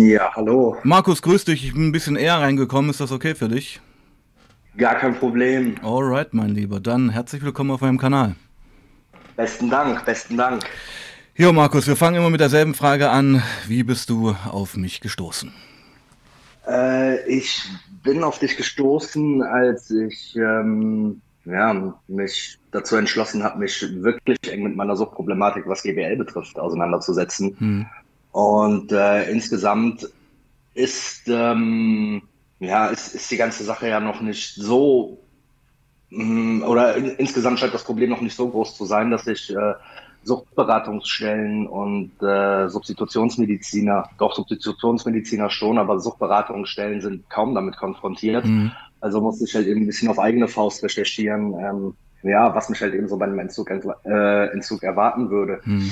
Ja, hallo. Markus, grüß dich. Ich bin ein bisschen eher reingekommen. Ist das okay für dich? Gar kein Problem. Alright, mein Lieber. Dann herzlich willkommen auf meinem Kanal. Besten Dank, besten Dank. Jo, Markus, wir fangen immer mit derselben Frage an. Wie bist du auf mich gestoßen? Äh, ich bin auf dich gestoßen, als ich ähm, ja, mich dazu entschlossen habe, mich wirklich eng mit meiner Suchtproblematik, was GBL betrifft, auseinanderzusetzen. Hm. Und äh, insgesamt ist, ähm, ja, ist, ist die ganze Sache ja noch nicht so, mh, hm, oder in, insgesamt scheint das Problem noch nicht so groß zu sein, dass ich äh, Suchtberatungsstellen und äh, Substitutionsmediziner, doch Substitutionsmediziner schon, aber Suchtberatungsstellen sind kaum damit konfrontiert. Mhm. Also musste ich halt eben ein bisschen auf eigene Faust recherchieren, ähm, ja, was mich halt eben so bei einem Entzug, äh, Entzug erwarten würde. Mhm.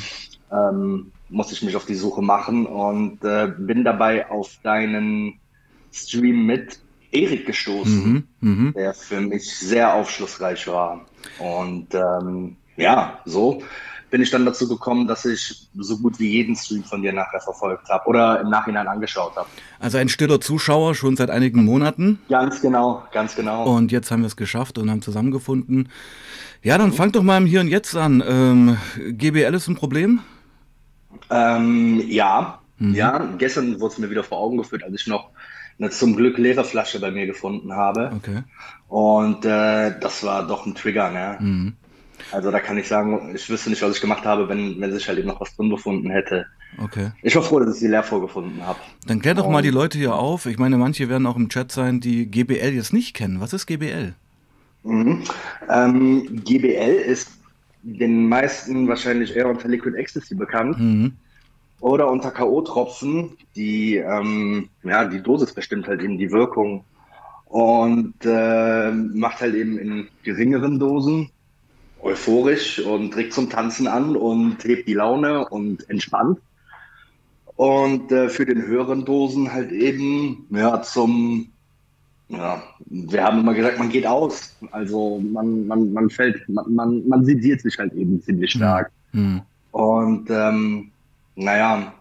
Ähm, musste ich mich auf die Suche machen und äh, bin dabei auf deinen Stream mit Erik gestoßen, mhm, mh. der für mich sehr aufschlussreich war. Und ähm, ja, so bin ich dann dazu gekommen, dass ich so gut wie jeden Stream von dir nachher verfolgt habe oder im Nachhinein angeschaut habe. Also ein stiller Zuschauer schon seit einigen Monaten. Ganz genau, ganz genau. Und jetzt haben wir es geschafft und haben zusammengefunden. Ja, dann fang doch mal im Hier und Jetzt an. Ähm, GBL ist ein Problem? Ähm, ja, mhm. ja. Gestern wurde es mir wieder vor Augen geführt, als ich noch eine zum Glück leere Flasche bei mir gefunden habe. Okay. Und äh, das war doch ein Trigger, ne? Mhm. Also da kann ich sagen, ich wüsste nicht, was ich gemacht habe, wenn, wenn sich halt eben noch was drin befunden hätte. Okay. Ich war froh, dass ich sie leer vorgefunden habe. Dann klär doch Und, mal die Leute hier auf. Ich meine, manche werden auch im Chat sein, die GBL jetzt nicht kennen. Was ist GBL? Mhm. Ähm, GBL ist den meisten wahrscheinlich eher unter Liquid Ecstasy bekannt. Mhm. Oder unter K.O.-Tropfen, die, ähm, ja, die Dosis bestimmt halt eben die Wirkung und äh, macht halt eben in geringeren Dosen euphorisch und trägt zum Tanzen an und hebt die Laune und entspannt. Und äh, für den höheren Dosen halt eben ja, zum ja, wir haben immer gesagt, man geht aus. Also man, man, man fällt, man, man, man sediert sich halt eben ziemlich mhm. stark. Mhm. Und ähm, naja,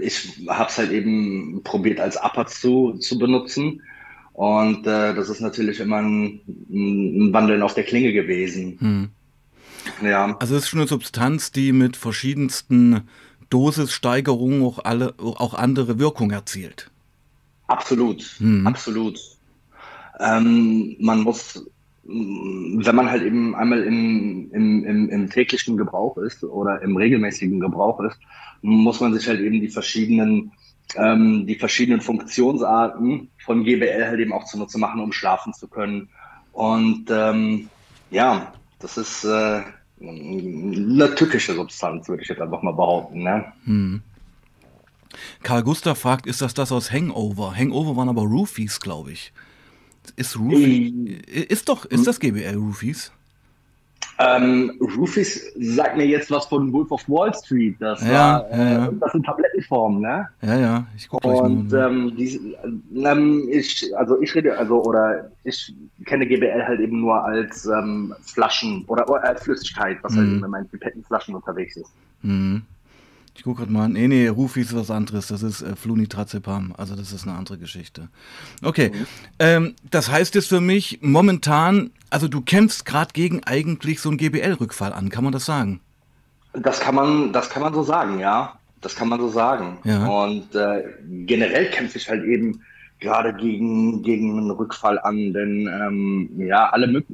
ich habe es halt eben probiert als Upper zu, zu benutzen. Und äh, das ist natürlich immer ein, ein Wandeln auf der Klinge gewesen. Mhm. Ja. Also es ist schon eine Substanz, die mit verschiedensten Dosissteigerungen auch, alle, auch andere Wirkungen erzielt. Absolut, mhm. absolut. Ähm, man muss, wenn man halt eben einmal im, im, im, im täglichen Gebrauch ist oder im regelmäßigen Gebrauch ist, muss man sich halt eben die verschiedenen ähm, die verschiedenen Funktionsarten von GBL halt eben auch zunutze machen, um schlafen zu können. Und ähm, ja, das ist äh, eine tückische Substanz, würde ich jetzt einfach mal behaupten. Ne? Hm. Karl Gustav fragt, ist das das aus Hangover? Hangover waren aber Roofies, glaube ich. Ist Roofie, äh, ist doch, ist das GBL Roofies? Ähm, Roofies sagt mir jetzt was von Wolf of Wall Street. Das ja, war, ja, ja. Äh, das sind Tablettenformen, ne? Ja, ja, ich gucke gleich Und mal. Ähm, die, ähm, ich, also ich rede, also oder ich kenne GBL halt eben nur als ähm, Flaschen oder, oder, als Flüssigkeit, was halt mhm. halt in meinen Pipettenflaschen unterwegs ist. Mhm. Ich gucke gerade mal an. Nee, nee, Rufi ist was anderes. Das ist äh, Flunitrazepam. Also das ist eine andere Geschichte. Okay. Mhm. Ähm, das heißt jetzt für mich momentan, also du kämpfst gerade gegen eigentlich so einen GBL-Rückfall an. Kann man das sagen? Das kann man, das kann man so sagen, ja. Das kann man so sagen. Ja. Und äh, generell kämpfe ich halt eben gerade gegen, gegen einen Rückfall an, denn ähm, ja, alle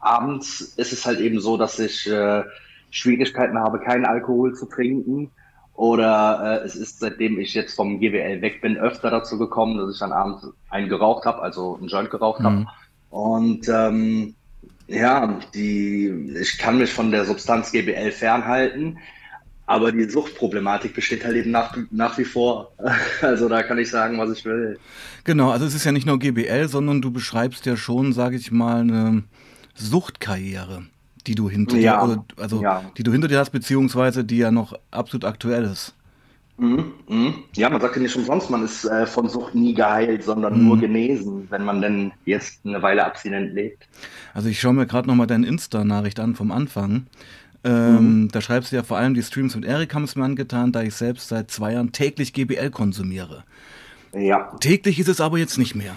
abends ist es halt eben so, dass ich äh, Schwierigkeiten habe, keinen Alkohol zu trinken oder äh, es ist, seitdem ich jetzt vom GWL weg bin, öfter dazu gekommen, dass ich dann abends einen geraucht habe, also einen Joint geraucht mhm. habe. Und ähm, ja, die, ich kann mich von der Substanz GBL fernhalten, aber die Suchtproblematik besteht halt eben nach, nach wie vor. Also da kann ich sagen, was ich will. Genau, also es ist ja nicht nur GBL, sondern du beschreibst ja schon, sage ich mal, eine Suchtkarriere die du hinter ja, dir, also ja. die du hinter dir hast, beziehungsweise die ja noch absolut aktuell ist. Mhm, mh. Ja, man sagt ja nicht umsonst, man ist äh, von Sucht nie geheilt, sondern mhm. nur genesen, wenn man denn jetzt eine Weile abstinent lebt. Also ich schaue mir gerade nochmal deine Insta-Nachricht an vom Anfang. Ähm, mhm. Da schreibst du ja vor allem, die Streams mit Erik haben es mir angetan, da ich selbst seit zwei Jahren täglich GBL konsumiere. Ja. Täglich ist es aber jetzt nicht mehr.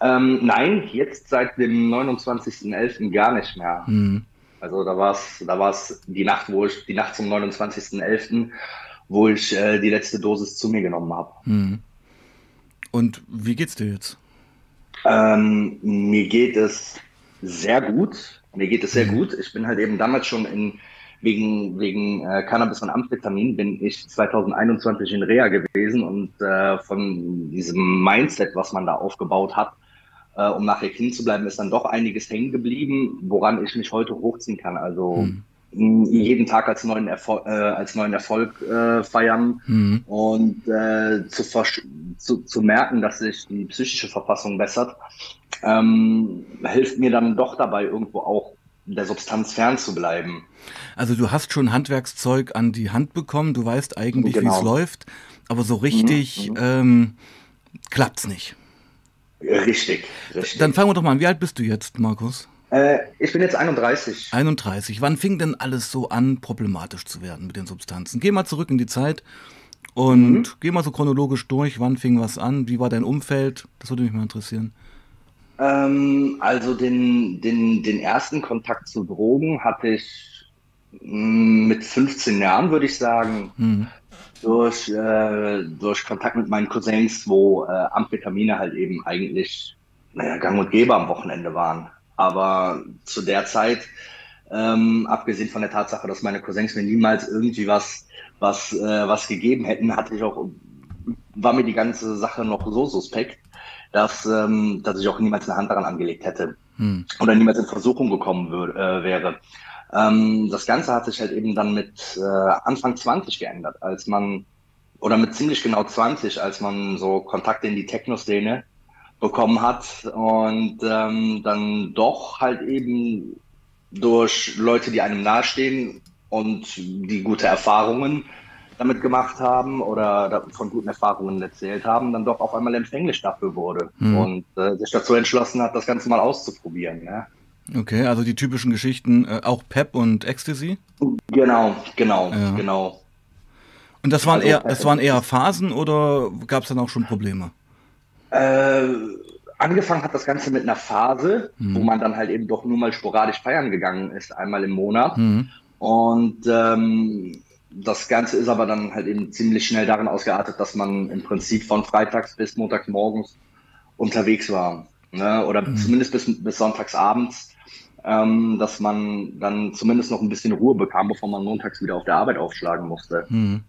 Ähm, nein, jetzt seit dem 29.11. gar nicht mehr. Mhm. Also da war es da war's die Nacht, wo ich, die Nacht zum 29.11., wo ich äh, die letzte Dosis zu mir genommen habe. Mhm. Und wie geht's dir jetzt? Ähm, mir geht es sehr gut. Mir geht es sehr mhm. gut. Ich bin halt eben damals schon in wegen, wegen äh, Cannabis und Amphetamin bin ich 2021 in Reha gewesen und äh, von diesem Mindset, was man da aufgebaut hat, äh, um nachher Kind zu bleiben, ist dann doch einiges hängen geblieben, woran ich mich heute hochziehen kann. Also mhm. jeden Tag als neuen, Erfol äh, als neuen Erfolg äh, feiern mhm. und äh, zu, zu, zu merken, dass sich die psychische Verfassung bessert, ähm, hilft mir dann doch dabei, irgendwo auch der Substanz fern zu bleiben. Also du hast schon Handwerkszeug an die Hand bekommen, du weißt eigentlich, genau. wie es läuft, aber so richtig mhm. ähm, klappt's nicht. Richtig, richtig. Dann fangen wir doch mal an. Wie alt bist du jetzt, Markus? Äh, ich bin jetzt 31. 31. Wann fing denn alles so an, problematisch zu werden mit den Substanzen? Geh mal zurück in die Zeit und mhm. geh mal so chronologisch durch. Wann fing was an? Wie war dein Umfeld? Das würde mich mal interessieren. Ähm, also den, den, den ersten Kontakt zu Drogen hatte ich mm, mit 15 Jahren, würde ich sagen. Mhm durch, äh, durch Kontakt mit meinen Cousins, wo äh, Amphetamine halt eben eigentlich naja, gang und gäbe am Wochenende waren. Aber zu der Zeit, ähm, abgesehen von der Tatsache, dass meine Cousins mir niemals irgendwie was, was, äh, was gegeben hätten, hatte ich auch, war mir die ganze Sache noch so suspekt, dass, ähm, dass ich auch niemals eine Hand daran angelegt hätte hm. oder niemals in Versuchung gekommen würde, äh, wäre. Ähm, das Ganze hat sich halt eben dann mit äh, Anfang 20 geändert, als man, oder mit ziemlich genau 20, als man so Kontakte in die Techno-Szene bekommen hat und ähm, dann doch halt eben durch Leute, die einem nahestehen und die gute Erfahrungen damit gemacht haben oder von guten Erfahrungen erzählt haben, dann doch auf einmal empfänglich dafür wurde mhm. und äh, sich dazu entschlossen hat, das Ganze mal auszuprobieren. Ja. Okay, also die typischen Geschichten, äh, auch Pep und Ecstasy? Genau, genau, ja. genau. Und das waren, also, eher, das waren eher Phasen oder gab es dann auch schon Probleme? Äh, angefangen hat das Ganze mit einer Phase, mhm. wo man dann halt eben doch nur mal sporadisch feiern gegangen ist, einmal im Monat. Mhm. Und ähm, das Ganze ist aber dann halt eben ziemlich schnell darin ausgeartet, dass man im Prinzip von freitags bis montags morgens unterwegs war. Ne? Oder mhm. zumindest bis, bis sonntags abends ähm, dass man dann zumindest noch ein bisschen Ruhe bekam, bevor man montags wieder auf der Arbeit aufschlagen musste. Mhm.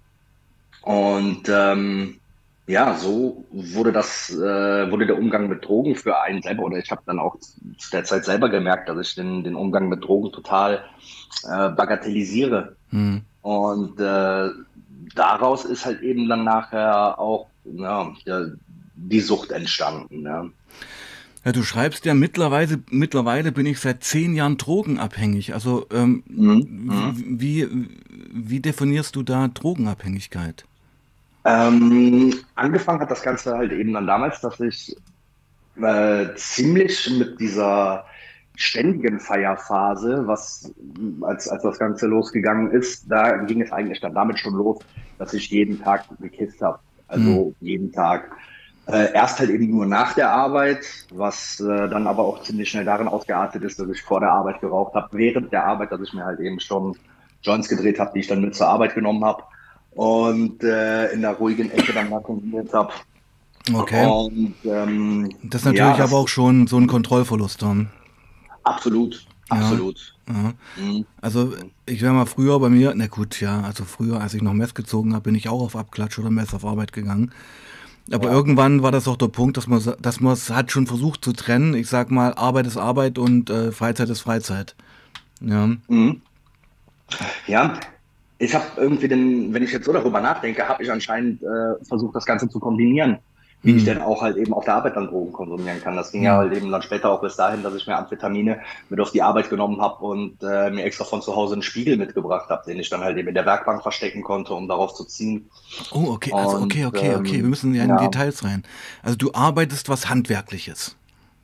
Und ähm, ja, so wurde das, äh, wurde der Umgang mit Drogen für einen selber, oder ich habe dann auch zu der Zeit selber gemerkt, dass ich den, den Umgang mit Drogen total äh, bagatellisiere. Mhm. Und äh, daraus ist halt eben dann nachher auch ja, die Sucht entstanden. Ja. Ja, du schreibst ja mittlerweile, mittlerweile bin ich seit zehn Jahren drogenabhängig. Also ähm, mhm. wie, wie definierst du da Drogenabhängigkeit? Ähm, angefangen hat das Ganze halt eben dann damals, dass ich äh, ziemlich mit dieser ständigen Feierphase, was als, als das Ganze losgegangen ist, da ging es eigentlich dann damit schon los, dass ich jeden Tag gekisst habe. Also mhm. jeden Tag. Äh, erst halt eben nur nach der Arbeit, was äh, dann aber auch ziemlich schnell darin ausgeartet ist, dass ich vor der Arbeit geraucht habe, während der Arbeit, dass ich mir halt eben schon Joints gedreht habe, die ich dann mit zur Arbeit genommen habe und äh, in der ruhigen Ecke dann mal konsumiert habe. Okay. Und, ähm, das ist natürlich ja, aber auch schon so ein Kontrollverlust dann. Absolut, absolut. Ja, ja. Mhm. Also ich wäre mal früher bei mir, na gut, ja, also früher, als ich noch Mess gezogen habe, bin ich auch auf Abklatsch oder Mess auf Arbeit gegangen. Aber ja. irgendwann war das auch der Punkt, dass man dass man es hat schon versucht zu trennen. Ich sag mal, Arbeit ist Arbeit und äh, Freizeit ist Freizeit. Ja. Mhm. Ja, ich habe irgendwie den, wenn ich jetzt so darüber nachdenke, habe ich anscheinend äh, versucht, das Ganze zu kombinieren wie ich mhm. dann auch halt eben auf der Arbeit dann Drogen konsumieren kann. Das ging ja halt eben dann später auch bis dahin, dass ich mir Amphetamine mit auf die Arbeit genommen habe und äh, mir extra von zu Hause einen Spiegel mitgebracht habe, den ich dann halt eben in der Werkbank verstecken konnte, um darauf zu ziehen. Oh, okay, also okay, okay, okay, wir müssen ja in ja. Details rein. Also du arbeitest was Handwerkliches.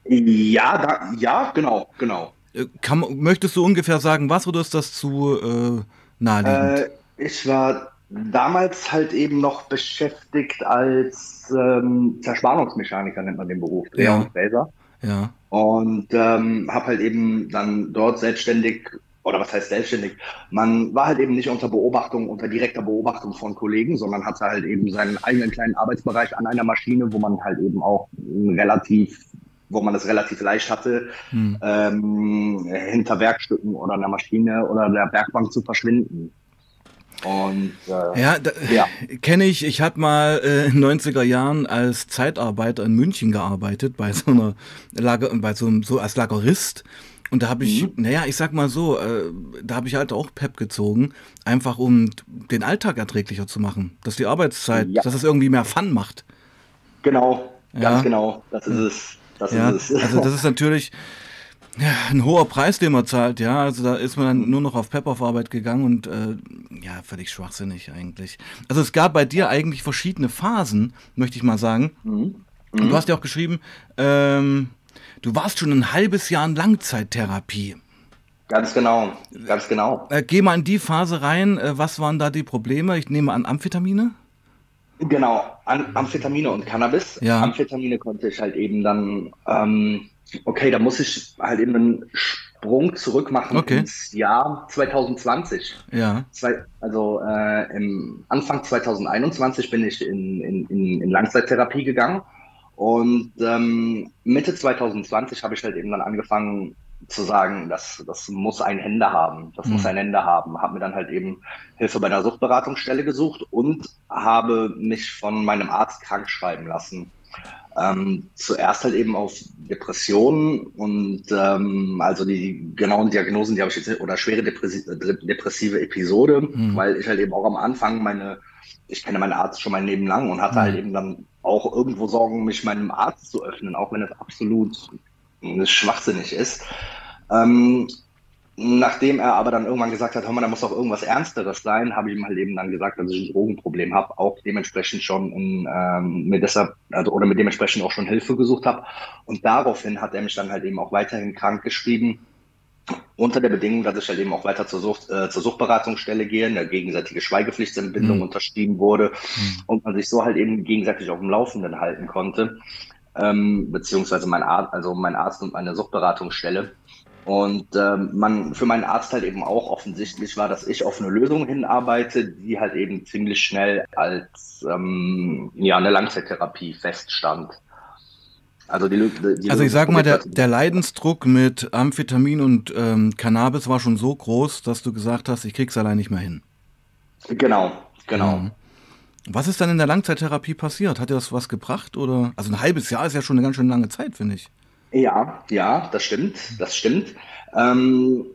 Ja, da, ja, genau, genau. Äh, kann, möchtest du ungefähr sagen, was oder ist das zu äh, naheliegend? Äh, ich war damals halt eben noch beschäftigt als ähm, Zerspannungsmechaniker, nennt man den Beruf, Dreher Ja. und Fräser. Ja. Und ähm, habe halt eben dann dort selbstständig, oder was heißt selbstständig, man war halt eben nicht unter Beobachtung, unter direkter Beobachtung von Kollegen, sondern hatte halt eben seinen eigenen kleinen Arbeitsbereich an einer Maschine, wo man halt eben auch relativ, wo man es relativ leicht hatte, Hm. ähm, hinter Werkstücken oder einer Maschine oder der Werkbank zu verschwinden. Und äh, Ja, Ja. kenne ich. Ich habe mal äh, in den 90er Jahren als Zeitarbeiter in München gearbeitet, bei so einer Lager, bei so, einem- so als Lagerist. Und da habe ich, Mhm. naja, ich sag mal so, äh, da habe ich halt auch Pep gezogen, einfach um den Alltag erträglicher zu machen. Dass die Arbeitszeit, Ja. dass es irgendwie mehr Fun macht. genau, ganz Ja. genau, das ist es. Das Ja, ist es. also das ist natürlich ja, ein hoher Preis, den man zahlt, ja. Also da ist man dann nur noch auf Pep auf Arbeit gegangen und äh, ja, völlig schwachsinnig eigentlich. Also es gab bei dir eigentlich verschiedene Phasen, möchte ich mal sagen. Mhm. Und du hast ja auch geschrieben, ähm, du warst schon ein halbes Jahr in Langzeittherapie. Ganz genau, ganz genau. Äh, geh mal in die Phase rein. Äh, was waren da die Probleme? Ich nehme an Amphetamine. Genau, An Amphetamine und Cannabis. Ja. Amphetamine konnte ich halt eben dann, ähm, okay, da muss ich halt eben einen Sprung zurück machen Okay. ins Jahr 2020. Ja. Zwei, also äh, im Anfang 2021 bin ich in, in, in, Langzeittherapie gegangen und ähm, Mitte 2020 habe ich halt eben dann angefangen zu sagen, das, das muss ein Ende haben, das Mhm. muss ein Ende haben. Habe mir dann halt eben Hilfe bei einer Suchtberatungsstelle gesucht und habe mich von meinem Arzt krank schreiben lassen. Ähm, zuerst halt eben auf Depressionen und ähm, also die genauen Diagnosen, die habe ich jetzt oder schwere depressi depressive Episode, Mhm. weil ich halt eben auch am Anfang meine, ich kenne meinen Arzt schon mein Leben lang und hatte Mhm. halt eben dann auch irgendwo Sorgen, mich meinem Arzt zu öffnen, auch wenn es absolut schwachsinnig ist. Ähm, Nachdem er aber dann irgendwann gesagt hat, hör mal, da muss doch irgendwas Ernsteres sein, habe ich ihm halt eben dann gesagt, dass ich ein Drogenproblem habe, auch dementsprechend schon in, ähm, mir deshalb, also oder mit dementsprechend auch schon Hilfe gesucht habe. Und daraufhin hat er mich dann halt eben auch weiterhin krank geschrieben, unter der Bedingung, dass ich halt eben auch weiter zur, Sucht, äh, zur Suchtberatungsstelle gehe, eine gegenseitige Schweigepflichtsentbindung Mhm. unterschrieben wurde Hm. und man sich so halt eben gegenseitig auf dem Laufenden halten konnte, ähm, beziehungsweise mein Arzt, also mein Arzt und meine Suchtberatungsstelle. Und ähm, man für meinen Arzt halt eben auch offensichtlich war, dass ich auf eine Lösung hinarbeite, die halt eben ziemlich schnell als ähm, ja eine Langzeittherapie feststand. Also die, die Also ich sag mal, der, der Leidensdruck mit Amphetamin und ähm, Cannabis war schon so groß, dass du gesagt hast, ich krieg's allein nicht mehr hin. genau, genau. Mhm. Was ist dann in der Langzeittherapie passiert? Hat dir das was gebracht? Oder? Also ein halbes Jahr ist ja schon eine ganz schön lange Zeit, finde ich. Ja, ja, das stimmt, das stimmt. Ähm,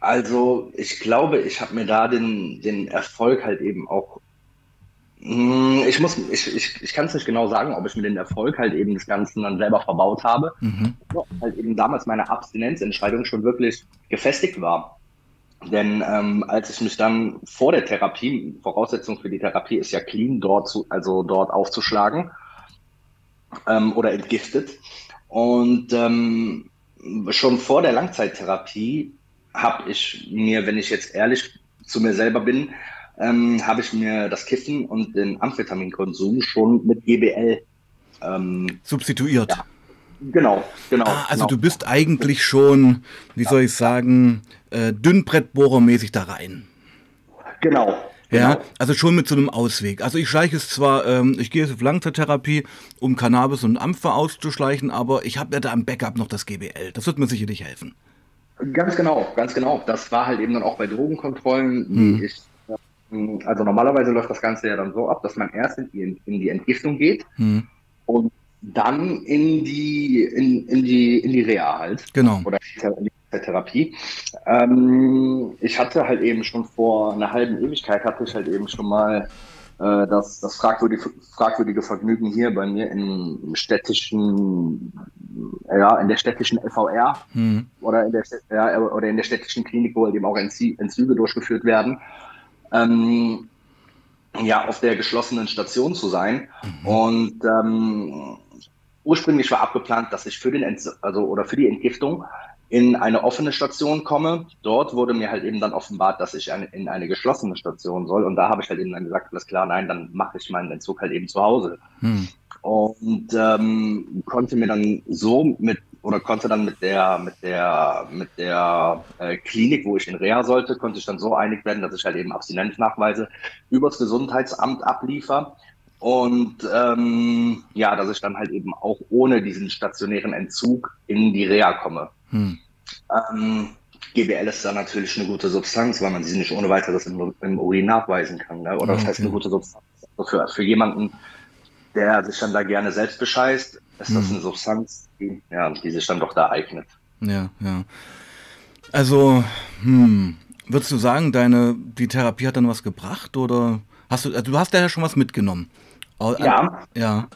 also ich glaube, ich habe mir da den, den Erfolg halt eben auch. Hm, Ich muss, ich, ich, ich kann es nicht genau sagen, ob ich mir den Erfolg halt eben des Ganzen dann selber verbaut habe, Mhm. ob halt eben damals meine Abstinenzentscheidung schon wirklich gefestigt war. Denn ähm, als ich mich dann vor der Therapie, Voraussetzung für die Therapie ist ja clean dort zu, also dort aufzuschlagen ähm, oder entgiftet. Und ähm, schon vor der Langzeittherapie habe ich mir, wenn ich jetzt ehrlich zu mir selber bin, ähm, habe ich mir das Kiffen und den Amphetaminkonsum schon mit GBL ähm, Substituiert. Ja. genau, genau. Ah, also genau. du bist eigentlich schon, wie soll ich sagen, äh, Dünnbrettbohrermäßig da rein. genau. Ja, genau. also schon mit so einem Ausweg. Also ich schleiche es zwar, ähm, ich gehe jetzt auf Langzeittherapie, um Cannabis und Ampfer auszuschleichen, aber ich habe ja da im Backup noch das GBL. Das wird mir sicherlich helfen. Ganz genau, ganz genau. Das war halt eben dann auch bei Drogenkontrollen, Hm. ich, ähm, also normalerweise läuft das Ganze ja dann so ab, dass man erst in die, in die Entgiftung geht Hm. und dann in die, in, in die, in die Reha halt. Genau. Oder in die Therapie. Ähm, ich hatte halt eben schon vor einer halben Ewigkeit hatte ich halt eben schon mal äh, das, das fragwürdige, fragwürdige Vergnügen hier bei mir im städtischen, ja, in der städtischen LVR Hm. oder in der, ja, oder in der städtischen Klinik, wo halt eben auch Entzie- Entzüge durchgeführt werden, ähm, ja, auf der geschlossenen Station zu sein. Und ähm, ursprünglich war abgeplant, dass ich für den Ent also oder für die Entgiftung in eine offene Station komme. Dort wurde mir halt eben dann offenbart, dass ich in eine geschlossene Station soll. Und da habe ich halt eben dann gesagt, alles klar, nein, dann mache ich meinen Entzug halt eben zu Hause. Hm. Und ähm, konnte mir dann so mit oder konnte dann mit der mit der mit der äh, Klinik, wo ich in Reha sollte, konnte ich dann so einig werden, dass ich halt eben Abstinenznachweise übers Gesundheitsamt abliefer und ähm, ja, dass ich dann halt eben auch ohne diesen stationären Entzug in die Reha komme. Hm. Ähm, GBL ist da natürlich eine gute Substanz, weil man sie nicht ohne weiteres im, im Urin nachweisen kann. Ne? Oder das heißt eine gute Substanz. Also für, für jemanden, der sich dann da gerne selbst bescheißt, ist das hm. eine Substanz, die, ja, die sich dann doch da eignet. Ja, ja. Also, hm, würdest du sagen, deine, die Therapie hat dann was gebracht oder hast du, also du hast ja schon was mitgenommen? Ja. Ja.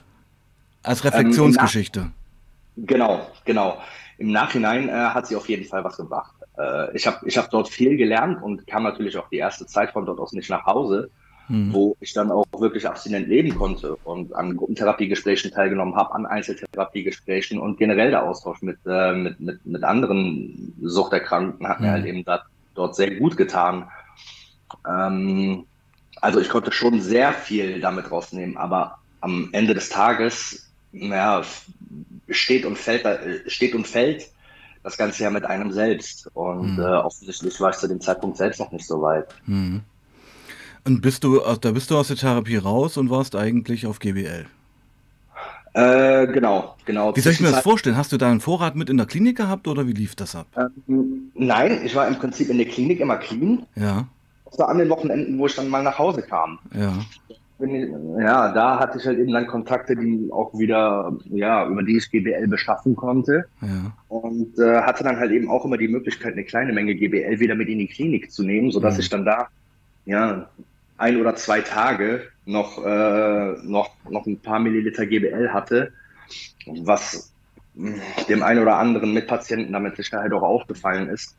Als Reflexionsgeschichte. Ähm, genau, genau. Im Nachhinein äh, hat sie auf jeden Fall was gebracht. Äh, ich habe ich hab dort viel gelernt und kam natürlich auch die erste Zeit von dort aus nicht nach Hause mhm. wo ich dann auch wirklich abstinent leben konnte und an Gruppentherapiegesprächen teilgenommen habe, an Einzeltherapiegesprächen und generell der Austausch mit, äh, mit, mit, mit anderen Suchterkrankten hat mhm. mir halt eben dat, dort sehr gut getan. Ähm, also ich konnte schon sehr viel damit rausnehmen, aber am Ende des Tages, naja, steht und fällt, steht und fällt das Ganze ja mit einem selbst. Und mhm. äh, offensichtlich war ich zu dem Zeitpunkt selbst noch nicht so weit. Mhm. Und bist du, da bist du aus der Therapie raus und warst eigentlich auf GBL? Äh, genau, genau. Wie soll ich mir das vorstellen? Hast du da einen Vorrat mit in der Klinik gehabt oder wie lief das ab? Ähm, nein, ich war im Prinzip in der Klinik immer clean. Ja. Außer an den Wochenenden, wo ich dann mal nach Hause kam. Ja. Ja, da hatte ich halt eben dann Kontakte, die auch wieder, ja, über die ich GBL beschaffen konnte. Ja. Und äh, hatte dann halt eben auch immer die Möglichkeit, eine kleine Menge GBL wieder mit in die Klinik zu nehmen, sodass mhm. ich dann da, ja, ein oder zwei Tage noch, äh, noch, noch ein paar Milliliter GBL hatte, was dem einen oder anderen Mitpatienten damit Sicherheit auch aufgefallen ist.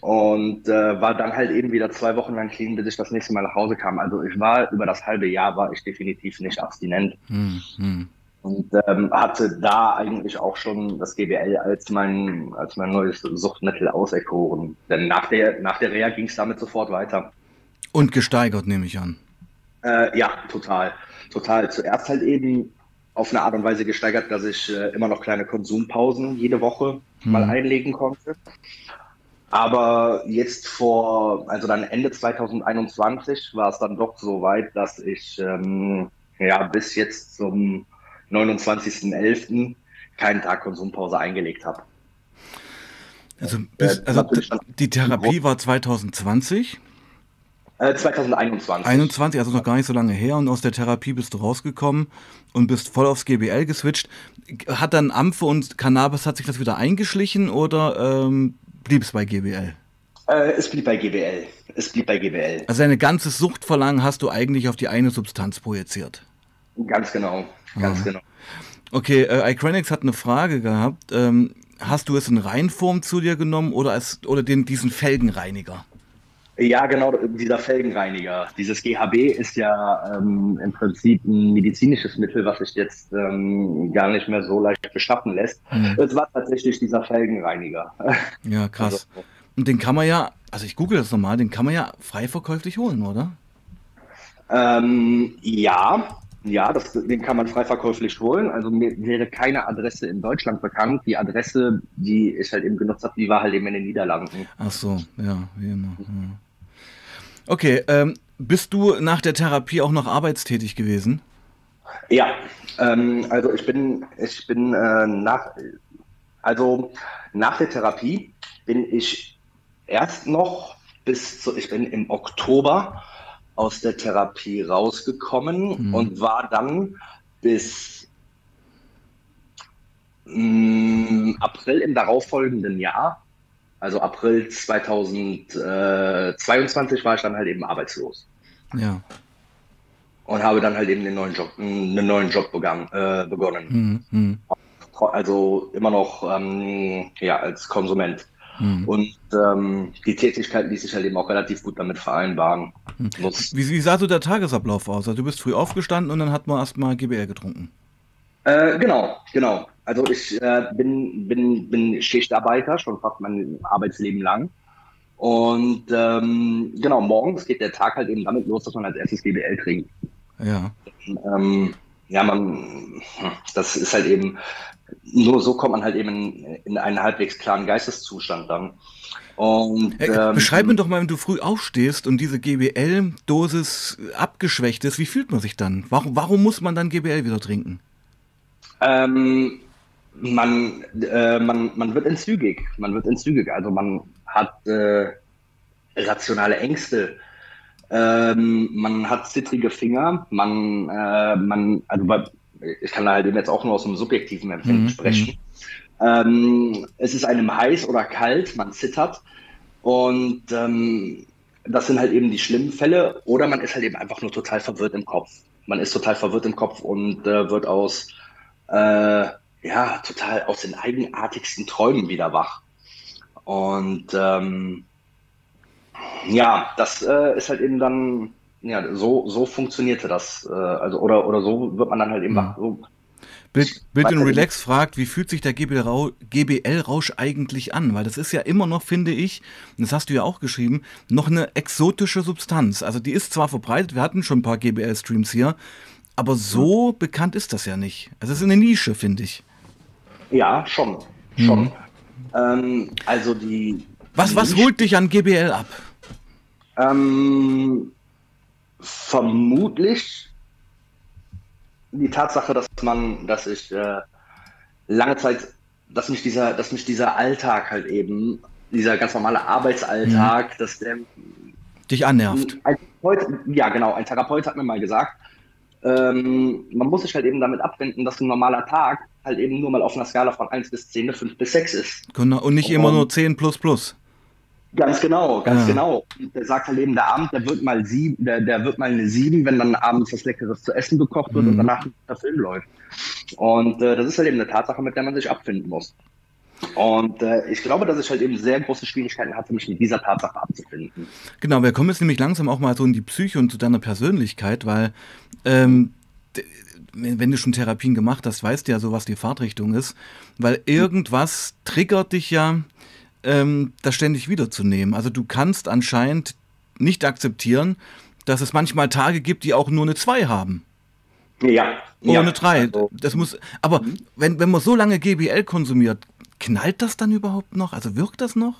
Und äh, war dann halt eben wieder zwei Wochen lang clean, bis ich das nächste Mal nach Hause kam. Also ich war über das halbe Jahr war ich definitiv nicht abstinent. Mhm. Und ähm, hatte da eigentlich auch schon das GBL als mein, als mein neues Suchtmittel auserkoren. Denn nach der, nach der Reha ging es damit sofort weiter. Und gesteigert, nehme ich an. Äh, ja, total. Total. Zuerst halt eben auf eine Art und Weise gesteigert, dass ich äh, immer noch kleine Konsumpausen jede Woche hm. mal einlegen konnte. Aber jetzt vor, also dann Ende 2021 war es dann doch so weit, dass ich ähm, ja bis jetzt zum 29.11. keinen Tag Konsumpause eingelegt habe. Also, bis, äh, also die Therapie war 2020? 2021. Äh, 21, also noch gar nicht so lange her und aus der Therapie bist du rausgekommen und bist voll aufs GBL geswitcht. Hat dann Ampfe und Cannabis, hat sich das wieder eingeschlichen oder ähm, blieb es bei GBL? Äh, es blieb bei GBL. Es blieb bei GBL. Also deine ganze Suchtverlangen hast du eigentlich auf die eine Substanz projiziert. Ganz genau, ganz Aha. genau. Okay, äh, Icranix hat eine Frage gehabt. Ähm, hast du es in Reinform zu dir genommen oder, als, oder den, diesen Felgenreiniger? Ja, genau, dieser Felgenreiniger. Dieses GHB ist ja ähm, im Prinzip ein medizinisches Mittel, was sich jetzt ähm, gar nicht mehr so leicht beschaffen lässt. Mhm. Es war tatsächlich dieser Felgenreiniger. Ja, krass. Also, Und den kann man ja, also ich google das nochmal, den kann man ja frei verkäuflich holen, oder? Ähm, ja, ja, das, den kann man frei verkäuflich holen. Also mir wäre keine Adresse in Deutschland bekannt. Die Adresse, die ich halt eben genutzt habe, die war halt eben in den Niederlanden. Ach so, ja, wie immer. Ja. Okay, ähm, bist du nach der Therapie auch noch arbeitstätig gewesen? Ja, ähm, also ich bin, ich bin äh, nach, also nach der Therapie bin ich erst noch bis zu, ich bin im Oktober aus der Therapie rausgekommen mhm. und war dann bis mh, mm, April im darauffolgenden Jahr also April 2022 war ich dann halt eben arbeitslos. Ja. Und habe dann halt eben den neuen Job, einen neuen Job begann, äh, begonnen. Mhm. Also immer noch ähm, ja, als Konsument. Mhm. Und ähm, die Tätigkeit ließ sich halt eben auch relativ gut damit vereinbaren. Mhm. Wie, wie, sah so der Tagesablauf aus? Also du bist früh aufgestanden und dann hat man erstmal GBL getrunken. Äh, genau, genau. Also ich äh, bin, bin, bin Schichtarbeiter, schon fast mein Arbeitsleben lang. Und ähm, genau, morgens geht der Tag halt eben damit los, dass man als erstes GBL trinkt. Ja. Ähm, ja, man, das ist halt eben, nur so kommt man halt eben in, in einen halbwegs klaren Geisteszustand dann. Und, ähm, Beschreib mir doch mal, wenn du früh aufstehst und diese GBL-Dosis abgeschwächt ist, wie fühlt man sich dann? Warum, warum muss man dann GBL wieder trinken? Ähm, man, äh, man, man wird entzügig. Man wird entzügig. Also man hat äh, rationale Ängste. Ähm, man hat zittrige Finger. Man, äh, man, also ich kann da halt eben jetzt auch nur aus einem subjektiven Empfinden mhm. sprechen. Ähm, es ist einem heiß oder kalt, man zittert. Und ähm, das sind halt eben die schlimmen Fälle. Oder man ist halt eben einfach nur total verwirrt im Kopf. Man ist total verwirrt im Kopf und äh, wird aus, äh, ja, total aus den eigenartigsten Träumen wieder wach. Und ähm, ja, das äh, ist halt eben dann, ja, so, so funktionierte das. Äh, also, oder, oder so wird man dann halt eben wach. So, Bild, Bild and Relax fragt, wie fühlt sich der GBL-Rausch eigentlich an? Weil das ist ja immer noch, finde ich, das hast du ja auch geschrieben, noch eine exotische Substanz. Also die ist zwar verbreitet, wir hatten schon ein paar GBL-Streams hier, aber so mhm. bekannt ist das ja nicht. Also es ist eine Nische, finde ich. Ja, schon. Schon. Mhm. Ähm, also die. Was, was holt dich an GBL ab? Ähm, vermutlich die Tatsache, dass man, dass ich äh, lange Zeit, dass mich dieser, dass mich dieser Alltag halt eben, dieser ganz normale Arbeitsalltag, mhm. dass der dich annervt. Ein ja, genau. Ein Therapeut hat mir mal gesagt, ähm, man muss sich halt eben damit abwenden, dass ein normaler Tag halt eben nur mal auf einer Skala von 1 bis 10 eine 5 bis 6 ist. Genau, und nicht und, immer nur 10 plus plus. Ganz genau, ganz ja. genau. Der sagt halt eben, der Abend, der wird mal sieben, der, der wird mal eine sieben, wenn dann abends was Leckeres zu essen gekocht wird mhm. und danach der Film läuft. Und äh, das ist halt eben eine Tatsache, mit der man sich abfinden muss. Und äh, ich glaube, dass ich halt eben sehr große Schwierigkeiten hatte, mich mit dieser Tatsache abzufinden. Genau, wir kommen jetzt nämlich langsam auch mal so in die Psyche und zu deiner Persönlichkeit, weil ähm, wenn du schon Therapien gemacht hast, weißt du ja so, was die Fahrtrichtung ist, weil irgendwas triggert dich ja ähm, das ständig wiederzunehmen. Also du kannst anscheinend nicht akzeptieren, dass es manchmal Tage gibt, die auch nur eine 2 haben. Ja. Ohne ja, 3. Also, das muss, aber mhm. wenn, wenn man so lange GBL konsumiert, knallt das dann überhaupt noch? Also wirkt das noch?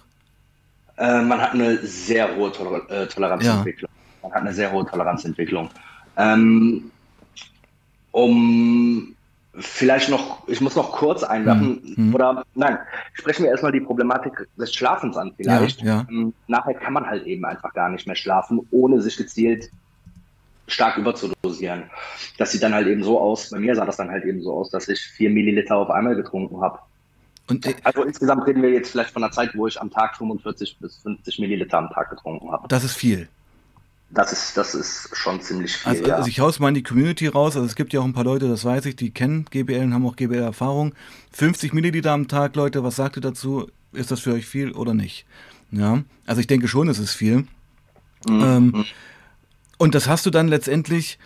Äh, man hat eine sehr hohe Toler äh, Toleranzentwicklung. Ja. Man hat eine sehr hohe Toleranzentwicklung. Ähm, um Vielleicht noch, ich muss noch kurz einwerfen, mhm. oder nein, sprechen wir erstmal die Problematik des Schlafens an vielleicht. Ja, ja. Ähm, nachher kann man halt eben einfach gar nicht mehr schlafen, ohne sich gezielt stark überzudosieren. Das sieht dann halt eben so aus, bei mir sah das dann halt eben so aus, dass ich vier Milliliter auf einmal getrunken habe. Und, äh, also insgesamt reden wir jetzt vielleicht von einer Zeit, wo ich am Tag 45 bis 50 Milliliter am Tag getrunken habe. Das ist viel. Das ist, das ist schon ziemlich viel. Also, ja. also ich hau's mal in die Community raus. Also es gibt ja auch ein paar Leute, das weiß ich, die kennen GBL und haben auch GBL-Erfahrung. 50 Milliliter am Tag, Leute, was sagt ihr dazu? Ist das für euch viel oder nicht? Ja, also ich denke schon, es ist viel. Mhm. Ähm, und das hast du dann letztendlich,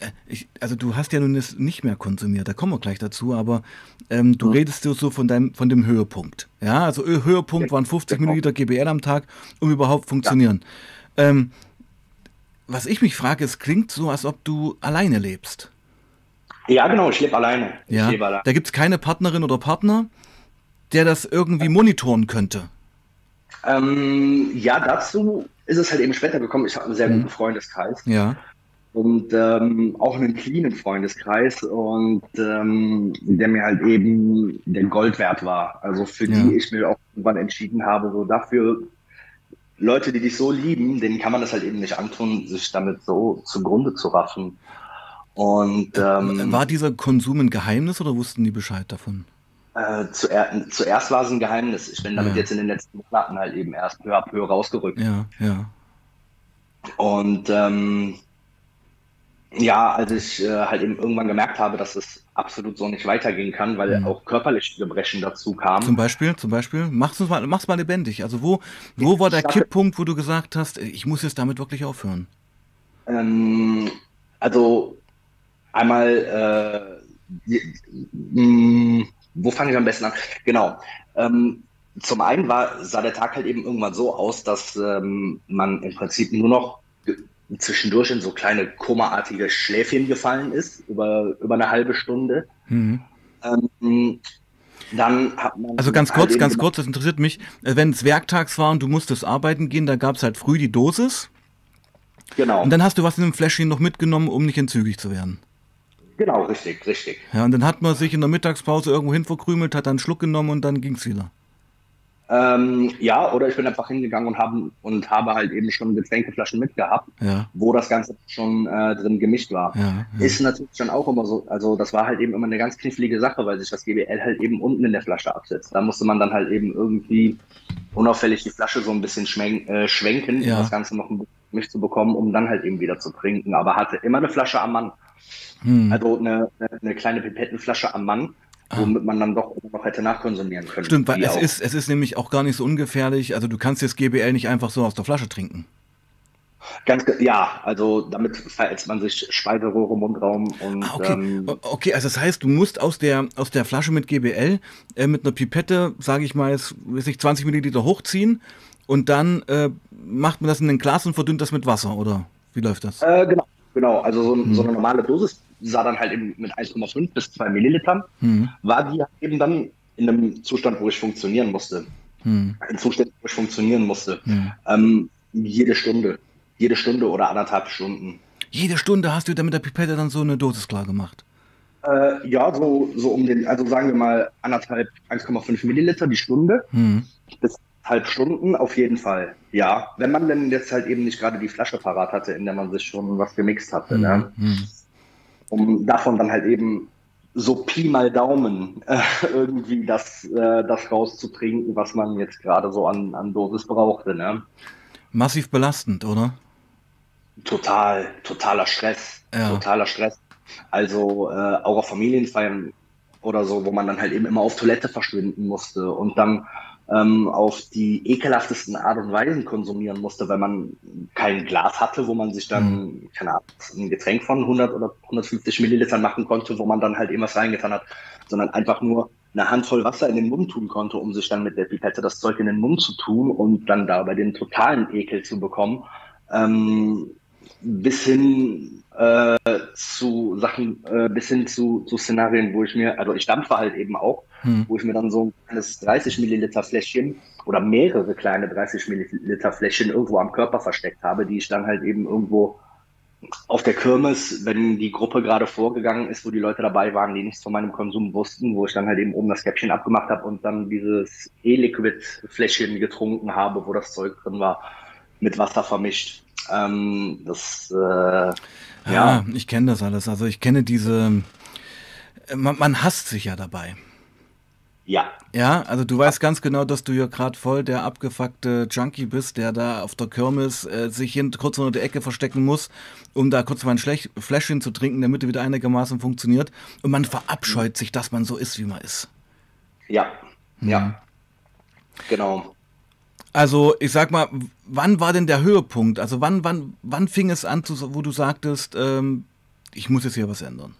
äh, ich, also du hast ja nun nicht mehr konsumiert, da kommen wir gleich dazu, aber ähm, du mhm. redest so von deinem, von dem Höhepunkt. Ja, also Höhepunkt waren 50 genau. Milliliter GBL am Tag, um überhaupt funktionieren. Ja. Ähm, was ich mich frage, es klingt so, als ob du alleine lebst. Ja, genau, ich lebe alleine. Ja, lebe alleine. Da gibt es keine Partnerin oder Partner, der das irgendwie monitoren könnte. Ähm, ja, dazu ist es halt eben später gekommen. Ich habe einen sehr mhm. guten Freundeskreis. Ja. Und ähm, auch einen cleanen Freundeskreis und ähm, der mir halt eben der Gold wert war. Also für ja. die ich mir auch irgendwann entschieden habe, so dafür Leute, die dich so lieben, denen kann man das halt eben nicht antun, sich damit so zugrunde zu raffen. Und ähm, war dieser Konsum ein Geheimnis oder wussten die Bescheid davon? Äh, zuer zuerst war es ein Geheimnis. Ich bin damit ja. jetzt in den letzten Monaten halt eben erst peu à peu rausgerückt. Ja, ja. Und ähm, ja, als ich äh, halt eben irgendwann gemerkt habe, dass es absolut so nicht weitergehen kann, weil mhm. auch körperliche Gebrechen dazu kamen. Zum Beispiel, zum Beispiel, mach's mal, mach's mal lebendig. Also wo, wo war der Kipppunkt, wo du gesagt hast, ich muss jetzt damit wirklich aufhören? Ähm, also einmal, äh, die, mh, wo fange ich am besten an? Genau. Ähm, zum einen war, sah der Tag halt eben irgendwann so aus, dass ähm, man im Prinzip nur noch zwischendurch in so kleine komaartige Schläfchen gefallen ist, über, über eine halbe Stunde. Mhm. Ähm, dann hat man. Also ganz kurz, ganz kurz, das interessiert mich. Äh, wenn es werktags war und du musstest arbeiten gehen, dann gab es halt früh die Dosis. Genau. Und dann hast du was in dem Fläschchen noch mitgenommen, um nicht entzügig zu werden. Genau, richtig, richtig. Ja, und dann hat man sich in der Mittagspause irgendwo hin verkrümelt, hat dann einen Schluck genommen und dann ging es wieder. Ähm, ja, oder ich bin einfach hingegangen und, haben, und habe halt eben schon Getränkeflaschen mitgehabt, ja. wo das Ganze schon äh, drin gemischt war. Ja, ja. Ist natürlich schon auch immer so, also das war halt eben immer eine ganz knifflige Sache, weil sich das GBL halt eben unten in der Flasche absetzt. Da musste man dann halt eben irgendwie unauffällig die Flasche so ein bisschen äh, schwenken, um das Ganze noch ein bisschen gemischt zu bekommen, um dann halt eben wieder zu trinken. Aber hatte immer eine Flasche am Mann. Hm. Also eine, eine kleine Pipettenflasche am Mann womit man dann doch noch hätte nachkonsumieren können. Stimmt, weil es ist, es ist nämlich auch gar nicht so ungefährlich. Also du kannst jetzt GBL nicht einfach so aus der Flasche trinken. Ganz ja, also damit verätzt man sich Speiseröhre, Mundraum und. Ah, okay. Ähm, okay, also das heißt, du musst aus der, aus der Flasche mit GBL äh, mit einer Pipette, sage ich mal, weiß ich, 20 Milliliter hochziehen und dann äh, macht man das in ein Glas und verdünnt das mit Wasser, oder wie läuft das? Äh, genau, genau. Also so, hm. so eine normale Dosis sah dann halt eben mit 1,5 bis 2 Millilitern, mhm. war die eben dann in einem Zustand, wo ich funktionieren musste. Mhm. In Zuständen, wo ich funktionieren musste. Mhm. Ähm, jede Stunde. Jede Stunde oder anderthalb Stunden. Jede Stunde hast du da mit der Pipette dann so eine Dosis klar gemacht? Äh, ja, so, so um den, also sagen wir mal anderthalb, 1,5 Milliliter die Stunde. Mhm. Bis halb Stunden auf jeden Fall. Ja, wenn man denn jetzt halt eben nicht gerade die Flasche parat hatte, in der man sich schon was gemixt hatte. Mhm. Ne? Um davon dann halt eben so Pi mal Daumen äh, irgendwie das, äh, das rauszutrinken, was man jetzt gerade so an, an Dosis brauchte. Ne? Massiv belastend, oder? Total, totaler Stress. Ja. Totaler Stress. Also äh, auch auf Familienfeiern oder so, wo man dann halt eben immer auf Toilette verschwinden musste und dann ähm, auf die ekelhaftesten Art und Weisen konsumieren musste, weil man kein Glas hatte, wo man sich dann, mhm. keine Ahnung, ein Getränk von 100 oder 150 Millilitern machen konnte, wo man dann halt eben was reingetan hat, sondern einfach nur eine Handvoll Wasser in den Mund tun konnte, um sich dann mit der Pipette das Zeug in den Mund zu tun und dann dabei den totalen Ekel zu bekommen. Ähm, bis hin äh, zu Sachen, äh, bis hin zu, zu Szenarien, wo ich mir, also ich dampfe halt eben auch, hm. wo ich mir dann so ein kleines 30 Milliliter Fläschchen oder mehrere kleine 30 Milliliter Fläschchen irgendwo am Körper versteckt habe, die ich dann halt eben irgendwo auf der Kirmes, wenn die Gruppe gerade vorgegangen ist, wo die Leute dabei waren, die nichts von meinem Konsum wussten, wo ich dann halt eben oben das Käppchen abgemacht habe und dann dieses E-Liquid-Fläschchen getrunken habe, wo das Zeug drin war, mit Wasser vermischt. Ähm, das, äh, ja. ja. ich kenne das alles. Also ich kenne diese, man, man hasst sich ja dabei. Ja. Ja, also du weißt ganz genau, dass du ja gerade voll der abgefuckte Junkie bist, der da auf der Kirmes äh, sich hin, kurz unter der Ecke verstecken muss, um da kurz mal ein Schlech Fläschchen zu trinken, damit er wieder einigermaßen funktioniert. Und man verabscheut sich, dass man so ist, wie man ist. Ja, hm. ja. Genau. Also ich sag mal, wann war denn der Höhepunkt? Also wann, wann, wann fing es an, wo du sagtest, ähm, ich muss jetzt hier was ändern?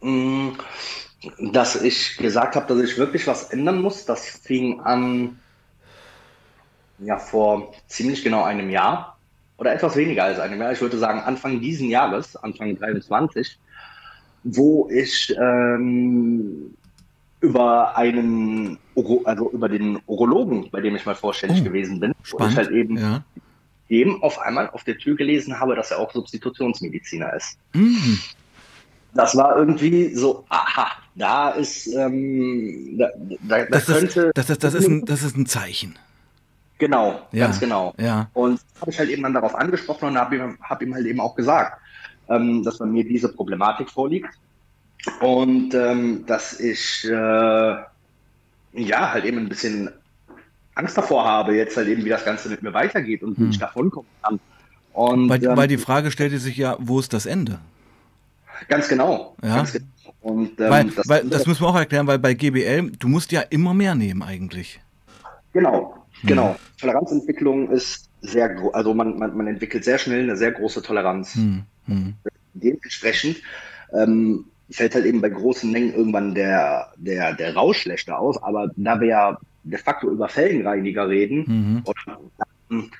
Mm, dass ich gesagt habe, dass ich wirklich was ändern muss, das fing an ja vor ziemlich genau einem Jahr oder etwas weniger als einem Jahr. Ich würde sagen Anfang diesen Jahres, Anfang 23, wo ich ähm, über einen, also über den Urologen, bei dem ich mal vorstellig oh, gewesen bin, spannend, wo ich halt eben ja. dem auf einmal auf der Tür gelesen habe, dass er auch Substitutionsmediziner ist. Mm. Das war irgendwie so, aha, da ist, ähm, da, da, das, könnte. Ist, das, ist, das, ist ein, das ist ein Zeichen. Genau, ja, ganz genau. Ja. Und habe ich halt eben dann darauf angesprochen und habe ihm, hab ihm halt eben auch gesagt, ähm, dass bei mir diese Problematik vorliegt und ähm, dass ich äh, ja halt eben ein bisschen Angst davor habe, jetzt halt eben, wie das Ganze mit mir weitergeht und hm. wie ich davon kommen kann. Und, weil, ähm, weil die Frage stellte sich ja, wo ist das Ende? Ganz genau. Ja. Ganz genau. Und, ähm, weil, das, weil, das müssen wir auch erklären, weil bei GBL, du musst ja immer mehr nehmen eigentlich. Genau, hm. genau. Toleranzentwicklung ist sehr groß, also man, man, man, entwickelt sehr schnell eine sehr große Toleranz. Hm. Hm. Dementsprechend ähm, fällt halt eben bei großen Mengen irgendwann der, der, der Rausch schlechter aus. Aber da wir ja de facto über Felgenreiniger reden, mhm. oder, ähm,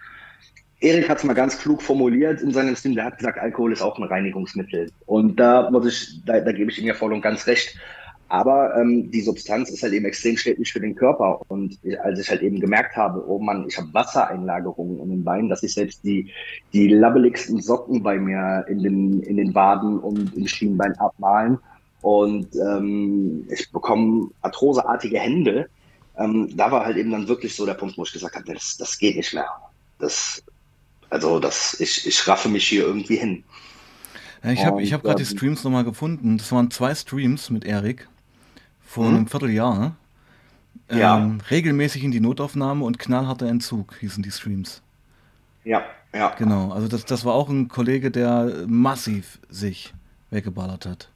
Erik hat es mal ganz klug formuliert in seinem Stil, der hat gesagt, Alkohol ist auch ein Reinigungsmittel. Und da muss ich, da, da gebe ich ihm ja voll und ganz recht. Aber ähm, die Substanz ist halt eben extrem schädlich für den Körper. Und als ich halt eben gemerkt habe, oh Mann, ich habe Wassereinlagerungen in den Beinen, dass ich selbst die, die labbeligsten Socken bei mir in den, in den Waden und im Schienbein abmalen. Und ähm, ich bekomme arthroseartige Hände. Ähm, da war halt eben dann wirklich so der Punkt, wo ich gesagt habe, das, das geht nicht mehr. Das, also das, ich, ich raffe mich hier irgendwie hin. Ja, ich habe hab gerade die ähm, Streams nochmal gefunden. Das waren zwei Streams mit Erik vor hm? einem Vierteljahr. Ja. Ähm, regelmäßig in die Notaufnahme und knallharter Entzug hießen die Streams. Ja, ja. Genau, also das, das war auch ein Kollege, der massiv sich weggeballert hat.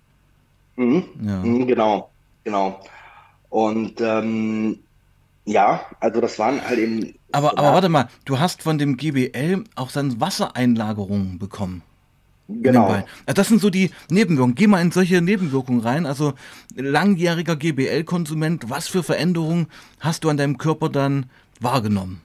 Mhm. Ja. Mhm, genau, genau. Und ähm, ja, also das waren halt eben. Aber, aber warte mal, du hast von dem GBL auch dann Wassereinlagerungen bekommen. Genau. Also das sind so die Nebenwirkungen. Geh mal in solche Nebenwirkungen rein. Also langjähriger GBL-Konsument, was für Veränderungen hast du an deinem Körper dann wahrgenommen?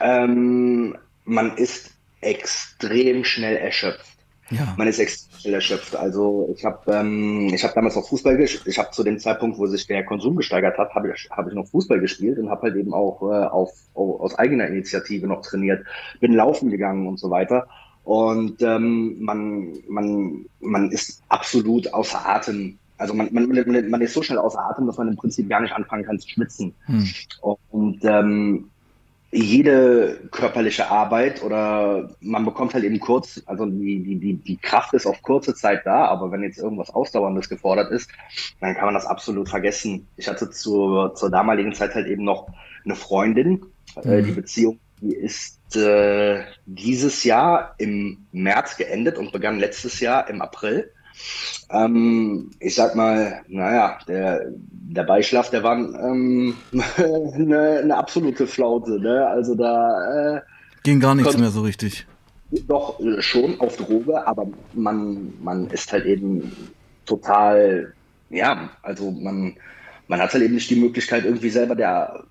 Ähm, man ist extrem schnell erschöpft. Ja. Man ist extrem schnell erschöpft. Also ich habe ähm, ich hab damals noch Fußball gespielt. Ich habe zu dem Zeitpunkt, wo sich der Konsum gesteigert hat, habe ich, hab ich noch Fußball gespielt und habe halt eben auch äh, auf, auf, aus eigener Initiative noch trainiert. Bin laufen gegangen und so weiter. Und ähm, man, man, man ist absolut außer Atem. Also man, man, man ist so schnell außer Atem, dass man im Prinzip gar nicht anfangen kann zu schwitzen. Hm. Und ähm, jede körperliche Arbeit oder man bekommt halt eben kurz, also die, die, die, die Kraft ist auf kurze Zeit da, aber wenn jetzt irgendwas Ausdauerndes gefordert ist, dann kann man das absolut vergessen. Ich hatte zur, zur damaligen Zeit halt eben noch eine Freundin, mhm. äh, die Beziehung, die ist äh, dieses Jahr im März geendet und begann letztes Jahr im April. Ähm, ich sag mal, naja, der, der Beischlaf, der war ähm, eine, eine, absolute Flaute. Ne? Also da äh, ging gar nichts mehr so richtig. Doch äh, schon auf Droge, aber man, man ist halt eben total, ja, also man, man hat halt eben nicht die Möglichkeit, irgendwie selber der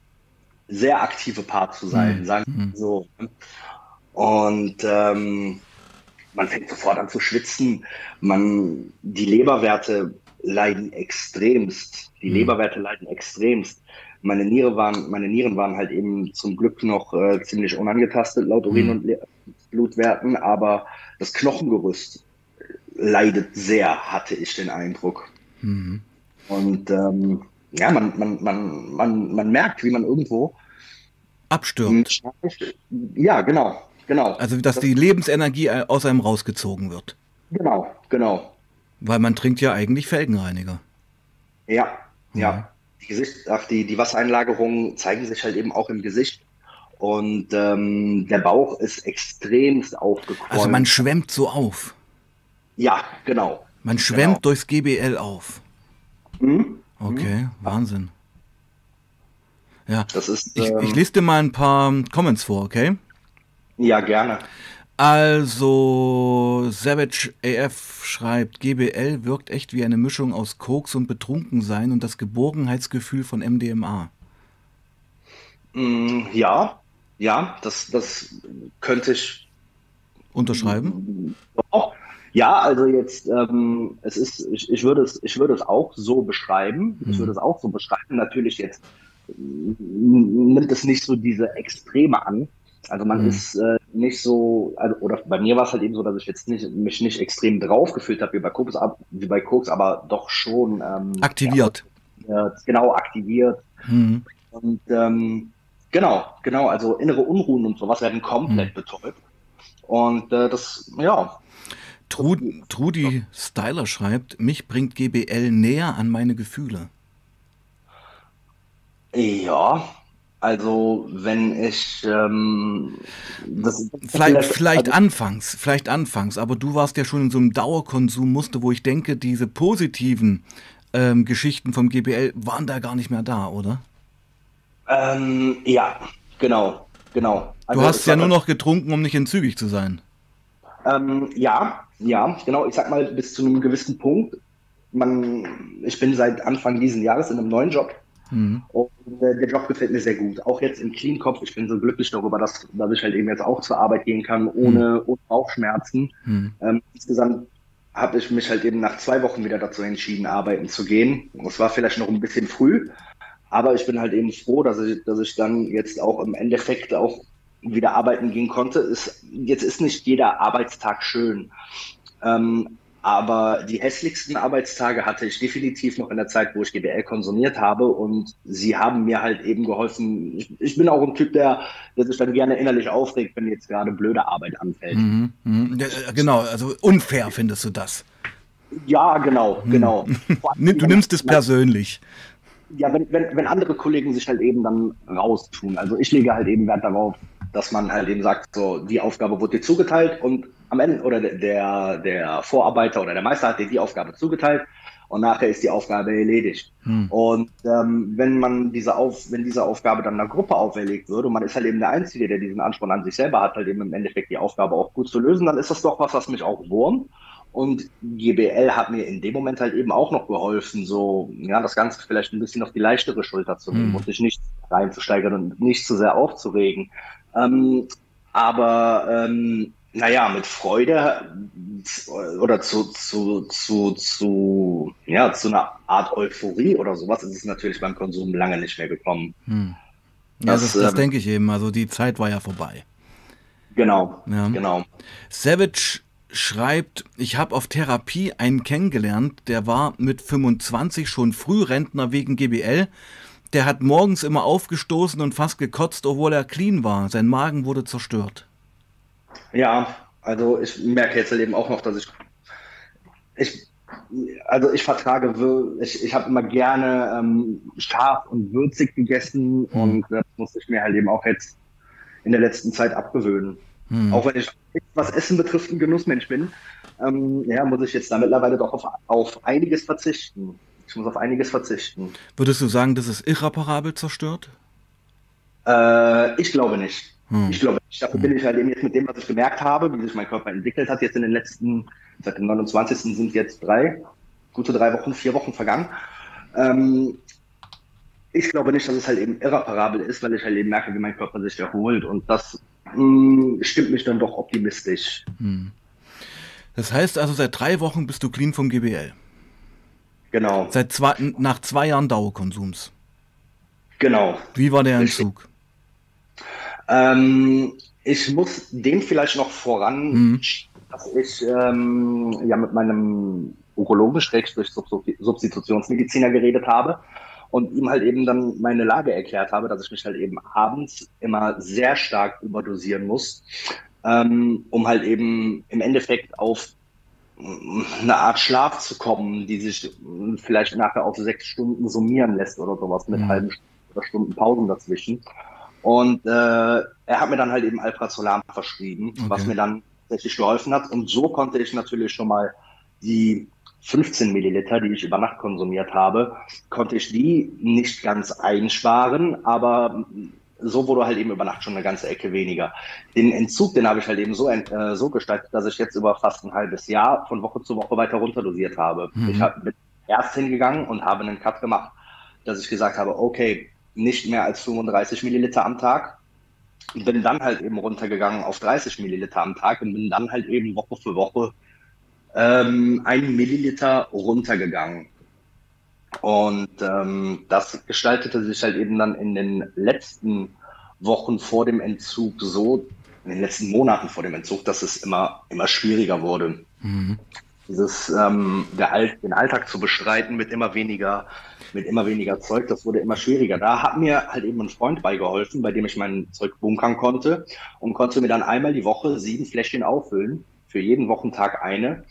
sehr aktive Part zu sein, mhm. sagen wir mhm. so. Und ähm, man fängt sofort an zu schwitzen. Man, die Leberwerte leiden extremst. Die mhm. Leberwerte leiden extremst. Meine, Niere waren, meine Nieren waren halt eben zum Glück noch äh, ziemlich unangetastet laut Urin- mhm. und Le Blutwerten, aber das Knochengerüst leidet sehr, hatte ich den Eindruck. Mhm. Und ähm, ja, man, man, man, man, man merkt, wie man irgendwo abstürzt. Ja, genau, genau. Also, dass die Lebensenergie aus einem rausgezogen wird. Genau, genau. Weil man trinkt ja eigentlich Felgenreiniger. Ja, ja. ja. Die, Gesicht, ach, die, die Wassereinlagerungen zeigen sich halt eben auch im Gesicht. Und ähm, der Bauch ist extremst aufgequollen. Also man schwemmt so auf. Ja, genau. Man schwemmt genau. durchs GBL auf. Mhm. Okay, mhm. Wahnsinn. Ja, das ist. Ich, ähm, ich lese dir mal ein paar Comments vor, okay? Ja, gerne. Also, Savage AF schreibt, GBL wirkt echt wie eine Mischung aus Koks und Betrunkensein und das Geborgenheitsgefühl von MDMA. Mm, ja, ja, das, das könnte ich unterschreiben. Doch. Ja, also jetzt, ähm, es ist, ich, ich, würde es, ich würde es auch so beschreiben. Ich mhm. würde es auch so beschreiben. Natürlich jetzt nimmt es nicht so diese Extreme an. Also man mhm. ist äh, nicht so, also, oder bei mir war es halt eben so, dass ich jetzt nicht, mich nicht extrem drauf gefühlt habe wie bei Koks, wie bei Koks, aber doch schon ähm, aktiviert. Ja, genau, aktiviert. Mhm. Und ähm, genau, genau, also innere Unruhen und sowas werden komplett mhm. betäubt. Und äh, das, ja. Trud, Trudi Styler schreibt, mich bringt GBL näher an meine Gefühle. Ja, also wenn ich ähm, das, vielleicht, vielleicht also, anfangs, vielleicht anfangs, aber du warst ja schon in so einem Dauerkonsummuster, wo ich denke, diese positiven ähm, Geschichten vom GBL waren da gar nicht mehr da, oder? Ähm, ja, genau, genau. Also, du hast ja nur noch getrunken, um nicht entzügig zu sein. Ähm, ja, ja, genau. Ich sag mal bis zu einem gewissen Punkt man, ich bin seit Anfang dieses Jahres in einem neuen Job. Mhm. Und äh, der Job gefällt mir sehr gut. Auch jetzt im Clean Kopf. Ich bin so glücklich darüber, dass, dass ich halt eben jetzt auch zur Arbeit gehen kann, ohne, mhm. ohne Bauchschmerzen. Mhm. Ähm, insgesamt habe ich mich halt eben nach zwei Wochen wieder dazu entschieden, arbeiten zu gehen. Es war vielleicht noch ein bisschen früh, aber ich bin halt eben froh, dass ich, dass ich dann jetzt auch im Endeffekt auch wieder arbeiten gehen konnte. Ist, jetzt ist nicht jeder Arbeitstag schön. Ähm, aber die hässlichsten Arbeitstage hatte ich definitiv noch in der Zeit, wo ich GBL konsumiert habe. Und sie haben mir halt eben geholfen. Ich, ich bin auch ein Typ, der, der sich dann gerne innerlich aufregt, wenn jetzt gerade blöde Arbeit anfällt. Mhm, mh. genau, also unfair findest du das. Ja, genau, mhm. genau. du nimmst es persönlich. Ja, wenn, wenn, wenn andere Kollegen sich halt eben dann raustun. Also ich lege halt eben Wert darauf, dass man halt eben sagt, so, die Aufgabe wurde dir zugeteilt und am Ende, oder der, der Vorarbeiter oder der Meister hat dir die Aufgabe zugeteilt und nachher ist die Aufgabe erledigt. Hm. Und ähm, wenn man diese Auf, wenn diese Aufgabe dann einer Gruppe auferlegt wird und man ist halt eben der Einzige, der diesen Ansporn an sich selber hat, halt eben im Endeffekt die Aufgabe auch gut zu lösen, dann ist das doch was, was mich auch wurmt. Und GBL hat mir in dem Moment halt eben auch noch geholfen, so, ja, das Ganze vielleicht ein bisschen auf die leichtere Schulter zu nehmen hm. und sich nicht reinzusteigern und nicht zu sehr aufzuregen. Ähm, aber ähm, naja, mit Freude oder zu, zu, zu, zu, ja, zu einer Art Euphorie oder sowas ist es natürlich beim Konsum lange nicht mehr gekommen. Hm. Ja, das, das, das ähm, denke ich eben. Also die Zeit war ja vorbei. Genau, ja. genau. Savage schreibt, ich habe auf Therapie einen kennengelernt, der war mit 25 schon Frührentner wegen GBL. Der hat morgens immer aufgestoßen und fast gekotzt, obwohl er clean war. Sein Magen wurde zerstört. Ja, also ich merke jetzt eben auch noch, dass ich, ich also ich vertrage, ich, ich habe immer gerne ähm, scharf und würzig gegessen mhm. und das musste ich mir halt eben auch jetzt in der letzten Zeit abgewöhnen. Mhm. Auch wenn ich, was Essen betrifft, ein Genussmensch bin, ähm, ja, muss ich jetzt da mittlerweile doch auf, auf einiges verzichten. Ich muss auf einiges verzichten. Würdest du sagen, das ist irreparabel zerstört? Äh, ich glaube nicht. Hm. Ich glaube, dafür bin ich halt eben jetzt mit dem, was ich gemerkt habe, wie sich mein Körper entwickelt hat, jetzt in den letzten, seit dem 29. sind jetzt drei, gute drei Wochen, vier Wochen vergangen. Ähm, ich glaube nicht, dass es halt eben irreparabel ist, weil ich halt eben merke, wie mein Körper sich erholt und das mh, hm, stimmt mich dann doch optimistisch. Hm. Das heißt also, seit drei Wochen bist du clean vom GBL? Genau. Seit zwei, nach zwei Jahren Dauerkonsums? Genau. Wie war der Entzug? Ähm, ich muss dem vielleicht noch voran, mhm. dass ich ähm, ja mit meinem Urologen, Schrägstrich Substitutionsmediziner geredet habe und ihm halt eben dann meine Lage erklärt habe, dass ich mich halt eben abends immer sehr stark überdosieren muss, ähm, um halt eben im Endeffekt auf eine Art Schlaf zu kommen, die sich vielleicht nachher auf sechs Stunden summieren lässt oder sowas mit mhm. halben oder Stunden Pausen dazwischen. Und äh, er hat mir dann halt eben Alprazolam verschrieben, okay. was mir dann tatsächlich geholfen hat. Und so konnte ich natürlich schon mal die 15 Milliliter, die ich über Nacht konsumiert habe, konnte ich die nicht ganz einsparen, aber so wurde halt eben über Nacht schon eine ganze Ecke weniger. Den Entzug, den habe ich halt eben so, äh, so gestaltet, dass ich jetzt über fast ein halbes Jahr von Woche zu Woche weiter runterdosiert habe. Mhm. Ich habe erst hingegangen und habe einen Cut gemacht, dass ich gesagt habe, okay, nicht mehr als 35 Milliliter am Tag. Bin dann halt eben runtergegangen auf 30 Milliliter am Tag und bin dann halt eben Woche für Woche ähm, ein Milliliter runtergegangen. Und ähm, das gestaltete sich halt eben dann in den letzten Wochen vor dem Entzug so, in den letzten Monaten vor dem Entzug, dass es immer, immer schwieriger wurde. Mhm. Dieses, ähm, der All den Alltag zu bestreiten mit immer weniger mit immer weniger Zeug, das wurde immer schwieriger. Da hat mir halt eben ein Freund beigeholfen, bei dem ich mein Zeug bunkern konnte und konnte mir dann einmal die Woche sieben Fläschchen auffüllen, für jeden Wochentag eine,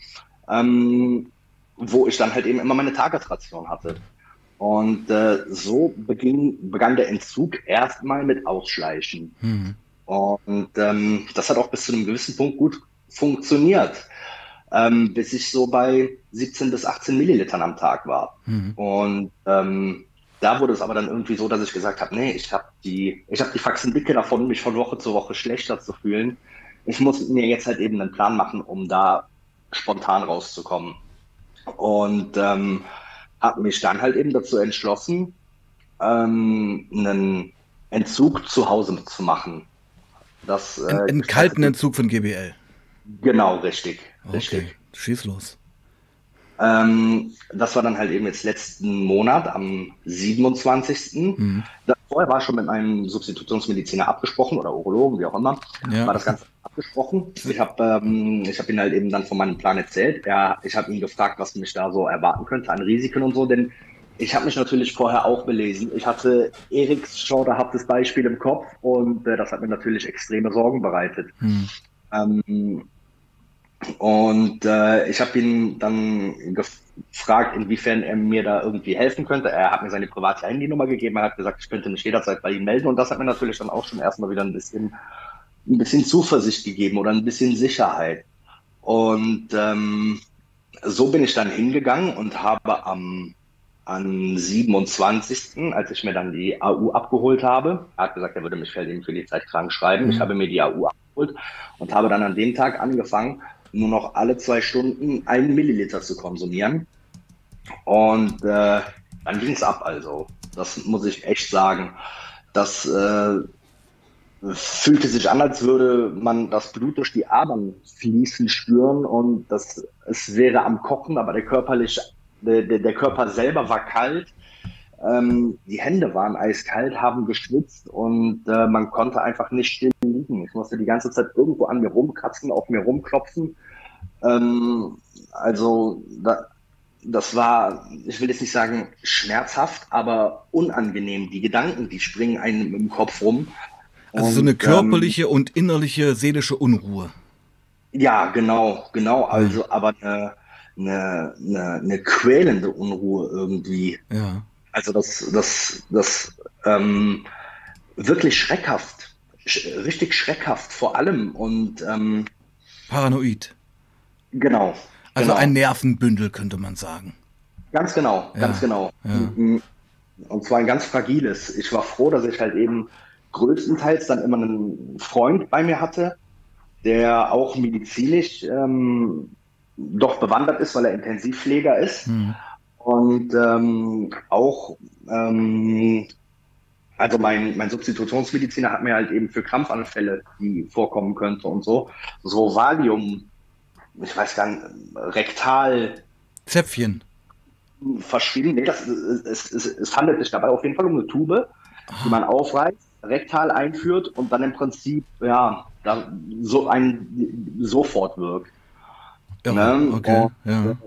ähm, wo ich dann halt eben immer meine Tagesration hatte. Und äh, so beging, begann der Entzug erstmal mit Ausschleichen. Mhm. Und ähm, das hat auch bis zu einem gewissen Punkt gut funktioniert ähm, bis ich so bei 17 bis 18 Millilitern am Tag war. Mhm. Und ähm, da wurde es aber dann irgendwie so, dass ich gesagt habe, nee, ich habe die, ich habe die Faxen dicke davon, mich von Woche zu Woche schlechter zu fühlen. Ich muss mir jetzt halt eben einen Plan machen, um da spontan rauszukommen. Und ähm, habe mich dann halt eben dazu entschlossen, ähm, einen Entzug zu Hause zu machen. Das, äh, einen, kalten Entzug von GBL. Genau, richtig. Richtig. schieß los. Ähm, das war dann halt eben jetzt letzten Monat am 27. Mhm. vorher war schon mit meinem Substitutionsmediziner abgesprochen oder Urologen, wie auch immer, ja. war das Ganze abgesprochen. Ich habe ähm, hab ihn halt eben dann von meinem Plan erzählt. Ja, ich habe ihn gefragt, was mich da so erwarten könnte an Risiken und so, denn ich habe mich natürlich vorher auch belesen. Ich hatte Eriks schauderhaftes Beispiel im Kopf und äh, das hat mir natürlich extreme Sorgen bereitet. Hm. Ähm, und äh, ich habe ihn dann gefragt, inwiefern er mir da irgendwie helfen könnte. Er hat mir seine private Handynummer gegeben. Er hat gesagt, ich könnte mich jederzeit bei ihm melden. Und das hat mir natürlich dann auch schon erstmal wieder ein bisschen, ein bisschen Zuversicht gegeben oder ein bisschen Sicherheit. Und ähm, so bin ich dann hingegangen und habe am am 27., als ich mir dann die AU abgeholt habe, er hat gesagt, er würde mich für die Zeit krank schreiben. Mhm. Ich habe mir die AU abgeholt und habe dann an dem Tag angefangen, nur noch alle zwei Stunden einen Milliliter zu konsumieren. Und äh, dann ging es ab also. Das muss ich echt sagen. Das äh, fühlte sich an, als würde man das Blut durch die Adern fließen spüren und das, es wäre am Kochen, aber der körperliche der, der Körper selber war kalt. Ähm, die Hände waren eiskalt, haben geschwitzt und äh, man konnte einfach nicht still liegen. Ich musste die ganze Zeit irgendwo an mir rumkratzen, auf mir rumklopfen. Ähm, also da, das war, ich will jetzt nicht sagen schmerzhaft, aber unangenehm. Die Gedanken, die springen einem im Kopf rum. Also und, so eine körperliche ähm, und innerliche seelische Unruhe. Ja, genau, genau. Also, aber eine, eine, eine, eine quälende Unruhe irgendwie. Ja. Also das, das, das ähm, wirklich schreckhaft, sch richtig schreckhaft vor allem und ähm, paranoid. Genau. Also genau. ein Nervenbündel könnte man sagen. Ganz genau, ja. ganz genau. Ja. Und zwar ein ganz fragiles. Ich war froh, dass ich halt eben größtenteils dann immer einen Freund bei mir hatte, der auch medizinisch ähm, doch bewandert ist, weil er Intensivpfleger ist. Mhm. Und ähm, auch, ähm, also mein, mein Substitutionsmediziner hat mir halt eben für Krampfanfälle, die vorkommen könnte und so, so Valium, ich weiß gar nicht, rektal. Zäpfchen. Verschrieben. Nee, das, es, es, es handelt sich dabei auf jeden Fall um eine Tube, ah. die man aufreißt, rektal einführt und dann im Prinzip, ja, da so ein sofort wirkt. Ja, ne? okay, ja.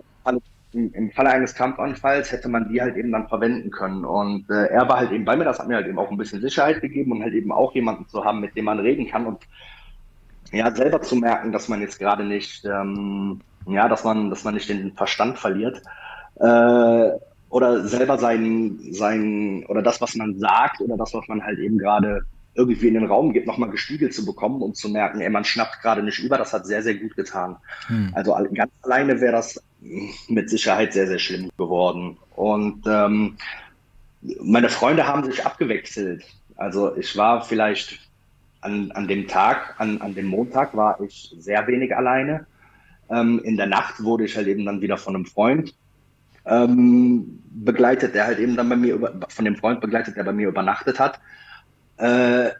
Im Falle eines Kampfanfalls hätte man die halt eben dann verwenden können. Und äh, er war halt eben bei mir, das hat mir halt eben auch ein bisschen Sicherheit gegeben und halt eben auch jemanden zu haben, mit dem man reden kann und ja, selber zu merken, dass man jetzt gerade nicht, ähm, ja, dass man, dass man nicht den Verstand verliert. Äh, oder selber sein, sein, oder das, was man sagt, oder das, was man halt eben gerade irgendwie in den Raum gibt, nochmal gespiegelt zu bekommen und zu merken, ey, man schnappt gerade nicht über, das hat sehr, sehr gut getan. Hm. Also ganz alleine wäre das mit Sicherheit sehr, sehr schlimm geworden. Und ähm, meine Freunde haben sich abgewechselt. Also ich war vielleicht an, an dem Tag, an, an dem Montag war ich sehr wenig alleine. Ähm, in der Nacht wurde ich halt eben dann wieder von einem Freund ähm, begleitet, der halt eben dann bei mir über, von dem Freund begleitet, der bei mir übernachtet hat. Äh,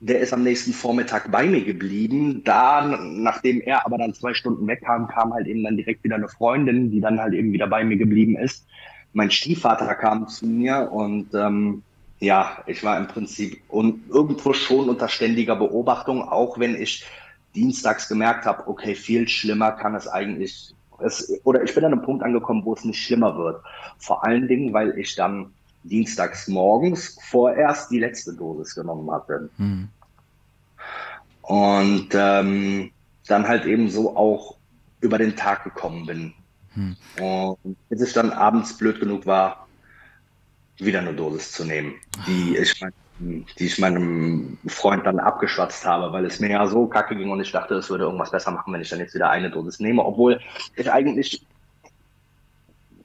der ist am nächsten Vormittag bei mir geblieben. Da, nachdem er aber dann zwei Stunden wegkam, kam halt eben dann direkt wieder eine Freundin, die dann halt eben wieder bei mir geblieben ist. Mein Stiefvater kam zu mir und ähm, ja, ich war im Prinzip un irgendwo schon unter ständiger Beobachtung, auch wenn ich dienstags gemerkt habe, okay, viel schlimmer kann es eigentlich, es, oder ich bin an einem Punkt angekommen, wo es nicht schlimmer wird. Vor allen Dingen, weil ich dann dienstags morgens vorerst die letzte Dosis genommen hatte. Mhm. Und ähm, dann halt eben so auch über den Tag gekommen bin. Mhm. Und bis ich dann abends blöd genug war, wieder eine Dosis zu nehmen, die ich, mein, die ich meinem Freund dann abgeschwatzt habe, weil es mir ja so kacke ging und ich dachte, es würde irgendwas besser machen, wenn ich dann jetzt wieder eine Dosis nehme, obwohl ich eigentlich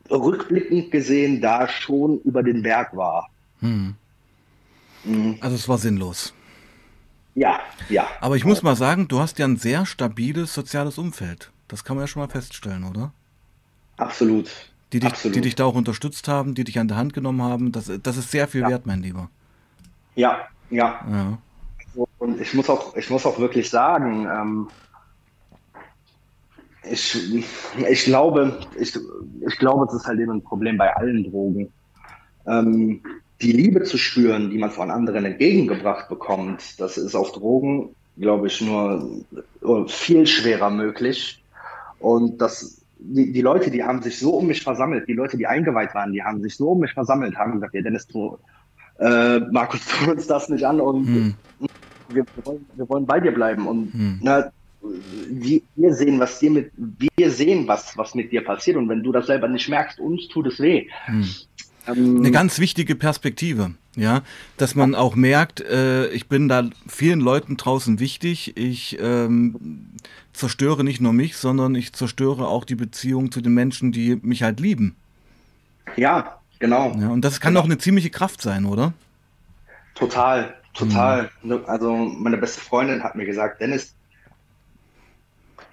rückblickend gesehen da schon über den Berg war. Hm. Mhm. Also es war sinnlos. Ja, ja. Aber ich muss mal sagen, du hast ja ein sehr stabiles soziales Umfeld. Das kann man ja schon mal feststellen, oder? Absolut. Die dich, Absolut. die dich da auch unterstützt haben, die dich an der Hand genommen haben. Das, das ist sehr viel Ja. wert, mein Lieber. Ja, ja. Ja. Und ich muss auch, ich muss auch wirklich sagen, ähm, ich, ich glaube, ich, ich glaube, es ist halt eben ein Problem bei allen Drogen. Ähm, die Liebe zu spüren, die man von anderen entgegengebracht bekommt, das ist auf Drogen, glaube ich, nur viel schwerer möglich. Und das, die, die Leute, die haben sich so um mich versammelt, die Leute, die eingeweiht waren, die haben sich so um mich versammelt, haben gesagt, ja, Dennis, du, äh, Markus, tu uns das nicht an und Hm. wir, wir, wollen, wir wollen bei dir bleiben und Hm. na, wir, wir sehen, was dir mit, wir sehen, was, was mit dir passiert und wenn du das selber nicht merkst, uns tut es weh. Hm. Ähm, Eine ganz wichtige Perspektive, ja, dass man auch merkt, äh, ich bin da vielen Leuten draußen wichtig. Ich ähm, zerstöre nicht nur mich, sondern ich zerstöre auch die Beziehung zu den Menschen, die mich halt lieben. ja, genau, Ja, und das kann auch eine ziemliche Kraft sein, oder? total, total. Ne, Also meine beste Freundin hat mir gesagt, Dennis,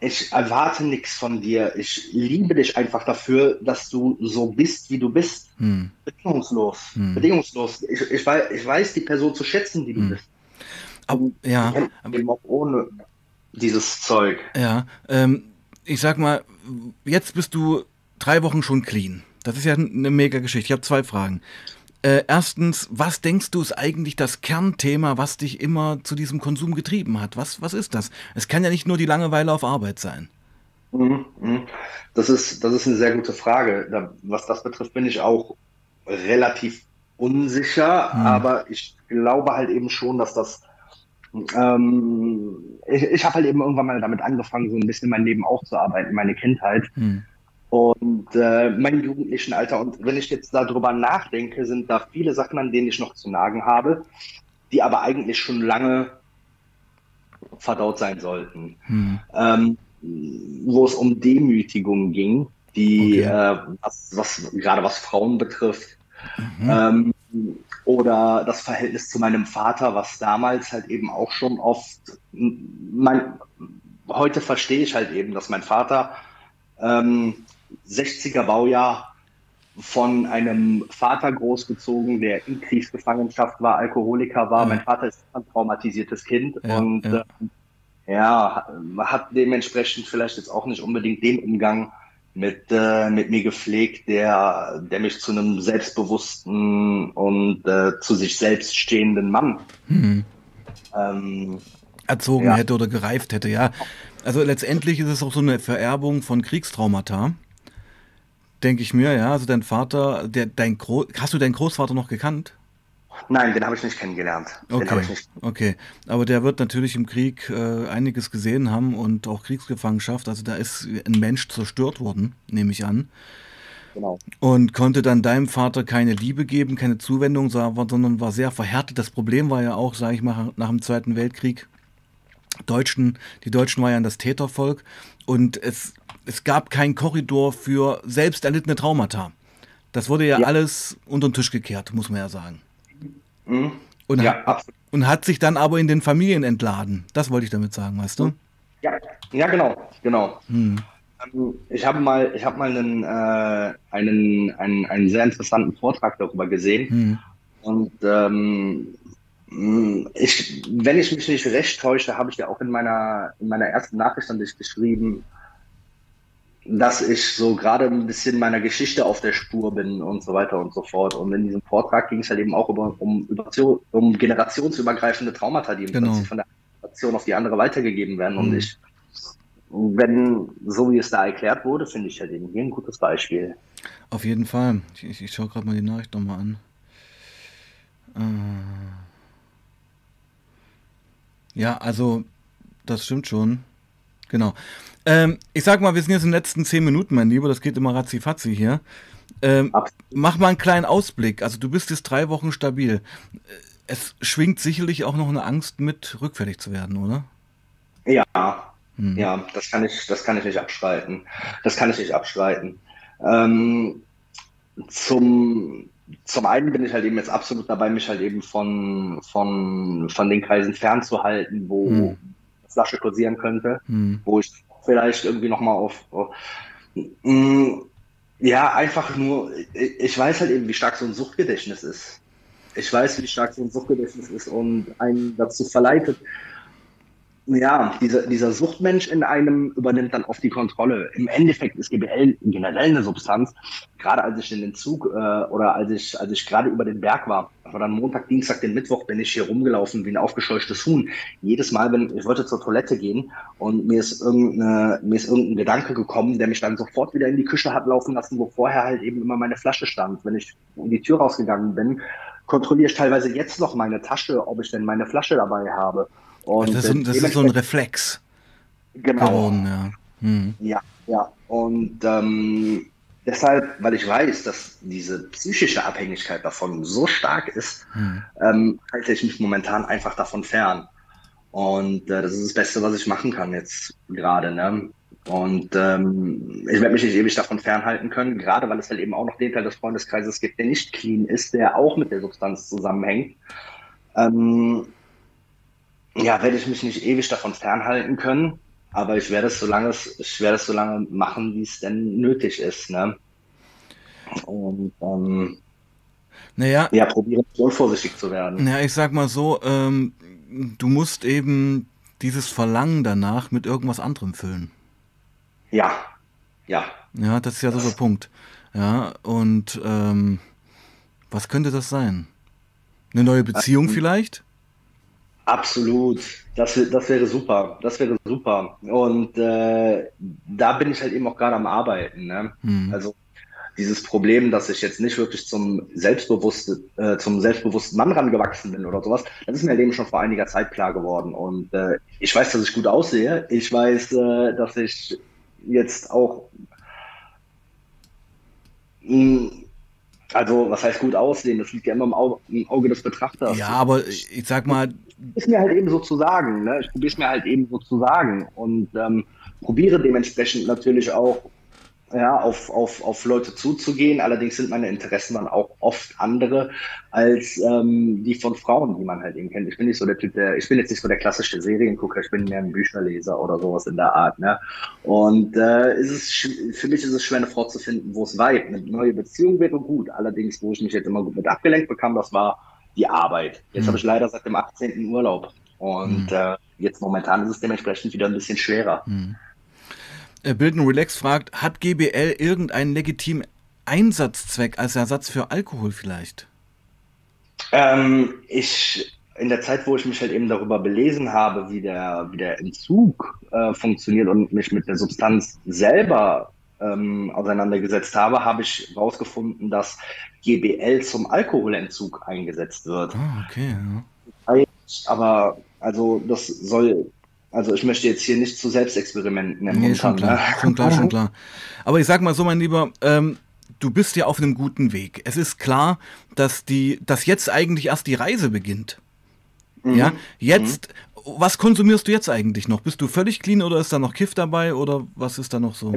ich erwarte nichts von dir. Ich liebe dich einfach dafür, dass du so bist, wie du bist. Hm. Bedingungslos. Hm. Bedingungslos. Ich, ich, weiß, ich weiß die Person zu schätzen, die du Hm. bist. Ab, ja, Eben auch ohne dieses Zeug. ja. Ähm, ich sag mal, jetzt bist du drei Wochen schon clean. Das ist ja eine mega Geschichte. Ich habe zwei Fragen. Äh, erstens, was denkst du ist eigentlich das Kernthema, was dich immer zu diesem Konsum getrieben hat? Was, was ist das? Es kann ja nicht nur die Langeweile auf Arbeit sein. Mhm, mhm. Das ist, das ist eine sehr gute Frage. Was das betrifft, bin ich auch relativ unsicher, Hm. aber ich glaube halt eben schon, dass das. Ähm, ich ich habe halt eben irgendwann mal damit angefangen, so ein bisschen mein Leben aufzuarbeiten, meine Kindheit Hm. Und äh, mein jugendlichen Alter. Und wenn ich jetzt darüber nachdenke, sind da viele Sachen, an denen ich noch zu nagen habe, die aber eigentlich schon lange verdaut sein sollten Hm. ähm, wo es um Demütigung ging, die Okay. äh, was, was gerade was Frauen betrifft. Mhm. Ähm, oder das Verhältnis zu meinem Vater, was damals halt eben auch schon oft, mein, heute verstehe ich halt eben, dass mein Vater ähm, 60er Baujahr von einem Vater großgezogen, der in Kriegsgefangenschaft war, Alkoholiker war. Ja. Mein Vater ist ein traumatisiertes Kind Ja, und ja. ähm, ja, hat dementsprechend vielleicht jetzt auch nicht unbedingt den Umgang mit, äh, mit mir gepflegt, der, der mich zu einem selbstbewussten und äh, zu sich selbst stehenden Mann Hm. ähm, erzogen hätte oder gereift hätte, ja. Also letztendlich ist es auch so eine Vererbung von Kriegstraumata. Denke ich mir, ja. Also dein Vater, der, dein Gro hast du deinen Großvater noch gekannt? Nein, den habe ich nicht kennengelernt. Den habe Okay, ich nicht. okay. Aber der wird natürlich im Krieg äh, einiges gesehen haben und auch Kriegsgefangenschaft. Also da ist ein Mensch zerstört worden, nehme ich an. Genau. Und konnte dann deinem Vater keine Liebe geben, keine Zuwendung, sondern war sehr verhärtet. Das Problem war ja auch, sage ich mal, nach dem Zweiten Weltkrieg, Deutschen, die Deutschen waren ja das Tätervolk und es, es gab keinen Korridor für selbst erlittene Traumata. Das wurde ja, Ja. alles unter den Tisch gekehrt, muss man ja sagen. Mhm. Und, Ja, hat, absolut. und hat sich dann aber in den Familien entladen. Das wollte ich damit sagen, weißt du? Ja, ja, genau, genau. Hm. Ähm, Ich habe mal, ich habe mal einen, äh, einen, einen, einen sehr interessanten Vortrag darüber gesehen. Hm. Und ähm, mh, ich, wenn ich mich nicht recht täusche, habe ich ja auch in meiner, in meiner ersten Nachricht an dich geschrieben, dass ich so gerade ein bisschen meiner Geschichte auf der Spur bin und so weiter und so fort. Und in diesem Vortrag ging es halt eben auch über, um, um generationsübergreifende Traumata, die im Genau. Prinzip von der Generation auf die andere weitergegeben werden. Und Mhm. ich, wenn, so wie es da erklärt wurde, finde ich halt eben hier ein gutes Beispiel. Auf jeden Fall. Ich, ich, ich schaue gerade mal die Nachricht nochmal an. Äh. Ja, also, das stimmt schon. Genau. Ähm, ich sag mal, wir sind jetzt in den letzten zehn Minuten, mein Lieber. Das geht immer ratzi-fatzi hier. Ähm, mach mal einen kleinen Ausblick. Also, du bist jetzt drei Wochen stabil. Es schwingt sicherlich auch noch eine Angst mit, rückfällig zu werden, oder? Ja, Hm. Ja, das kann ich, das kann ich nicht abstreiten. Das kann ich nicht abstreiten. Ähm, zum, zum einen bin ich halt eben jetzt absolut dabei, mich halt eben von, von, von den Kreisen fernzuhalten, wo Hm. Flasche kursieren könnte, Hm. wo ich vielleicht irgendwie nochmal auf, auf mm, Ja, einfach nur, ich weiß halt eben, wie stark so ein Suchtgedächtnis ist. Ich weiß, wie stark so ein Suchtgedächtnis ist und einen dazu verleitet, ja, dieser, dieser Suchtmensch in einem übernimmt dann oft die Kontrolle. Im Endeffekt ist GBL generell eine Substanz. Gerade als ich in den Zug äh, oder als ich, als ich gerade über den Berg war, war dann Montag, Dienstag, den Mittwoch, bin ich hier rumgelaufen wie ein aufgescheuchtes Huhn. Jedes Mal, wenn ich wollte zur Toilette gehen und mir ist, irgendeine, mir ist irgendein Gedanke gekommen, der mich dann sofort wieder in die Küche hat laufen lassen, wo vorher halt eben immer meine Flasche stand. Wenn ich in die Tür rausgegangen bin, kontrolliere ich teilweise jetzt noch meine Tasche, ob ich denn meine Flasche dabei habe. Und das, ist, das ist so ein Reflex genau. geworden, ja. Hm. Ja, ja. Und ähm, deshalb, weil ich weiß, dass diese psychische Abhängigkeit davon so stark ist, hm. ähm, halte ich mich momentan einfach davon fern. Und äh, das ist das Beste, was ich machen kann jetzt gerade. Ne? Und ähm, ich werde mich nicht ewig davon fernhalten können, gerade weil es halt eben auch noch den Teil des Freundeskreises gibt, der nicht clean ist, der auch mit der Substanz zusammenhängt. Ähm, ja, werde ich mich nicht ewig davon fernhalten können, aber ich werde es so lange, ich werde es so lange machen, wie es denn nötig ist. Ne? Und ähm, naja, ja, probieren vorsichtig zu werden. Naja, ich sag mal so, ähm, du musst eben dieses Verlangen danach mit irgendwas anderem füllen. Ja, ja. Ja, das ist ja so der Punkt. Ja, und ähm, was könnte das sein? Eine neue Beziehung ähm, vielleicht? Absolut. Das, das wäre super. Das wäre super. Und äh, da bin ich halt eben auch gerade am Arbeiten. Ne? Mhm. Also dieses Problem, dass ich jetzt nicht wirklich zum selbstbewussten, äh, zum selbstbewussten Mann rangewachsen bin oder sowas, das ist mir halt eben schon vor einiger Zeit klar geworden. Und äh, ich weiß, dass ich gut aussehe. Ich weiß, äh, dass ich jetzt auch mh, also, was heißt gut aussehen? Das liegt ja immer im Auge, im Auge des Betrachters. Ja, aber ich sag mal. Ist mir halt eben so zu sagen, ne? Ich probiere es mir halt eben so zu sagen und ähm, probiere dementsprechend natürlich auch ja, auf, auf, auf Leute zuzugehen. Allerdings sind meine Interessen dann auch oft andere als ähm, die von Frauen, die man halt eben kennt. Ich bin nicht so der Typ, der, ich bin jetzt nicht so der klassische Seriengucker, ich bin mehr ein Bücherleser oder sowas in der Art. Ne? Und äh, ist es, für mich ist es schwer, eine Frau zu finden, wo es weit. Eine neue Beziehung wäre gut. Allerdings, wo ich mich jetzt immer gut mit abgelenkt bekam, das war die Arbeit. Jetzt mhm. habe ich leider seit dem 18. Urlaub. Und mhm. äh, jetzt momentan ist es dementsprechend wieder ein bisschen schwerer. Mhm. Äh, Bilden Relax fragt, hat GBL irgendeinen legitimen Einsatzzweck als Ersatz für Alkohol vielleicht? Ähm, ich in der Zeit, wo ich mich halt eben darüber belesen habe, wie der, wie der Entzug äh, funktioniert und mich mit der Substanz selber ähm, auseinandergesetzt habe, habe ich herausgefunden, dass GBL zum Alkoholentzug eingesetzt wird. Ah, okay. Ja. Aber also das soll also ich möchte jetzt hier nicht zu Selbstexperimenten. Nee, schon klar, ne? schon klar, schon klar. Aber ich sag mal so, mein Lieber, ähm, du bist ja auf einem guten Weg. Es ist klar, dass die, dass jetzt eigentlich erst die Reise beginnt. Mhm. Ja, jetzt, mhm. was konsumierst du jetzt eigentlich noch? Bist du völlig clean oder ist da noch Kiff dabei oder was ist da noch so?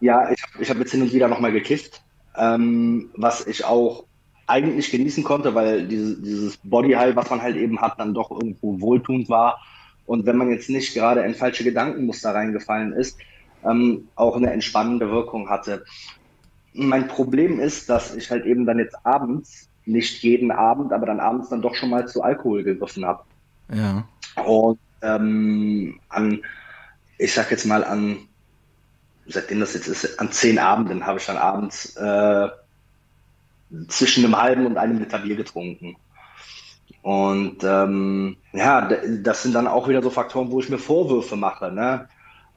Ja, ich, ich habe jetzt hin und wieder nochmal gekifft, ähm, was ich auch eigentlich genießen konnte, weil diese, dieses Body High, was man halt eben hat, dann doch irgendwo wohltuend war. Und wenn man jetzt nicht gerade in falsche Gedankenmuster reingefallen ist, ähm, auch eine entspannende Wirkung hatte. Mein Problem ist, dass ich halt eben dann jetzt abends, nicht jeden Abend, aber dann abends dann doch schon mal zu Alkohol gegriffen habe. Ja. Und ähm, an, ich sag jetzt mal an, seitdem das jetzt ist, an zehn Abenden habe ich dann abends äh, zwischen einem halben und einem Liter Bier getrunken. Und ähm, ja, das sind dann auch wieder so Faktoren, wo ich mir Vorwürfe mache. Ne?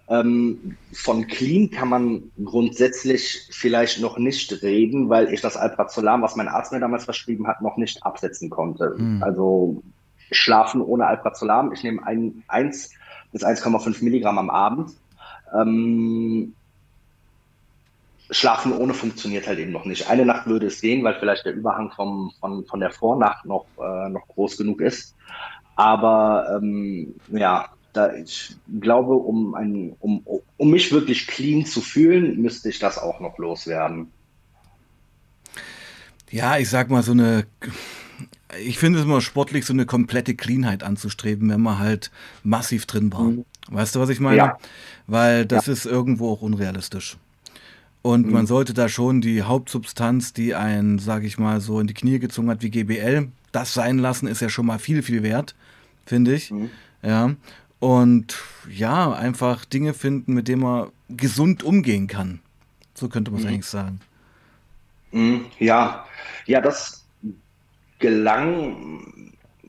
Ähm, von clean kann man grundsätzlich vielleicht noch nicht reden, weil ich das Alprazolam, was mein Arzt mir damals verschrieben hat, noch nicht absetzen konnte. Mhm. Also schlafen ohne Alprazolam. Ich nehme ein, 1 bis 1,5 Milligramm am Abend. Ähm, Schlafen ohne funktioniert halt eben noch nicht. Eine Nacht würde es gehen, weil vielleicht der Überhang vom, von, von der Vornacht noch, äh, noch groß genug ist. Aber ähm, ja, da ich glaube, um, ein, um, um mich wirklich clean zu fühlen, müsste ich das auch noch loswerden. Ja, ich sag mal, so eine. Ich finde es immer sportlich, so eine komplette Cleanheit anzustreben, wenn man halt massiv drin war. Mhm. Weißt du, was ich meine? Ja. Weil das ja. ist irgendwo auch unrealistisch. Und mhm. man sollte da schon die Hauptsubstanz, die einen, sage ich mal, so in die Knie gezogen hat wie GBL, das sein lassen, ist ja schon mal viel, viel wert, finde ich. Mhm. Ja. Und ja, einfach Dinge finden, mit denen man gesund umgehen kann. So könnte man es mhm. eigentlich sagen. Mhm. Ja, ja, das gelang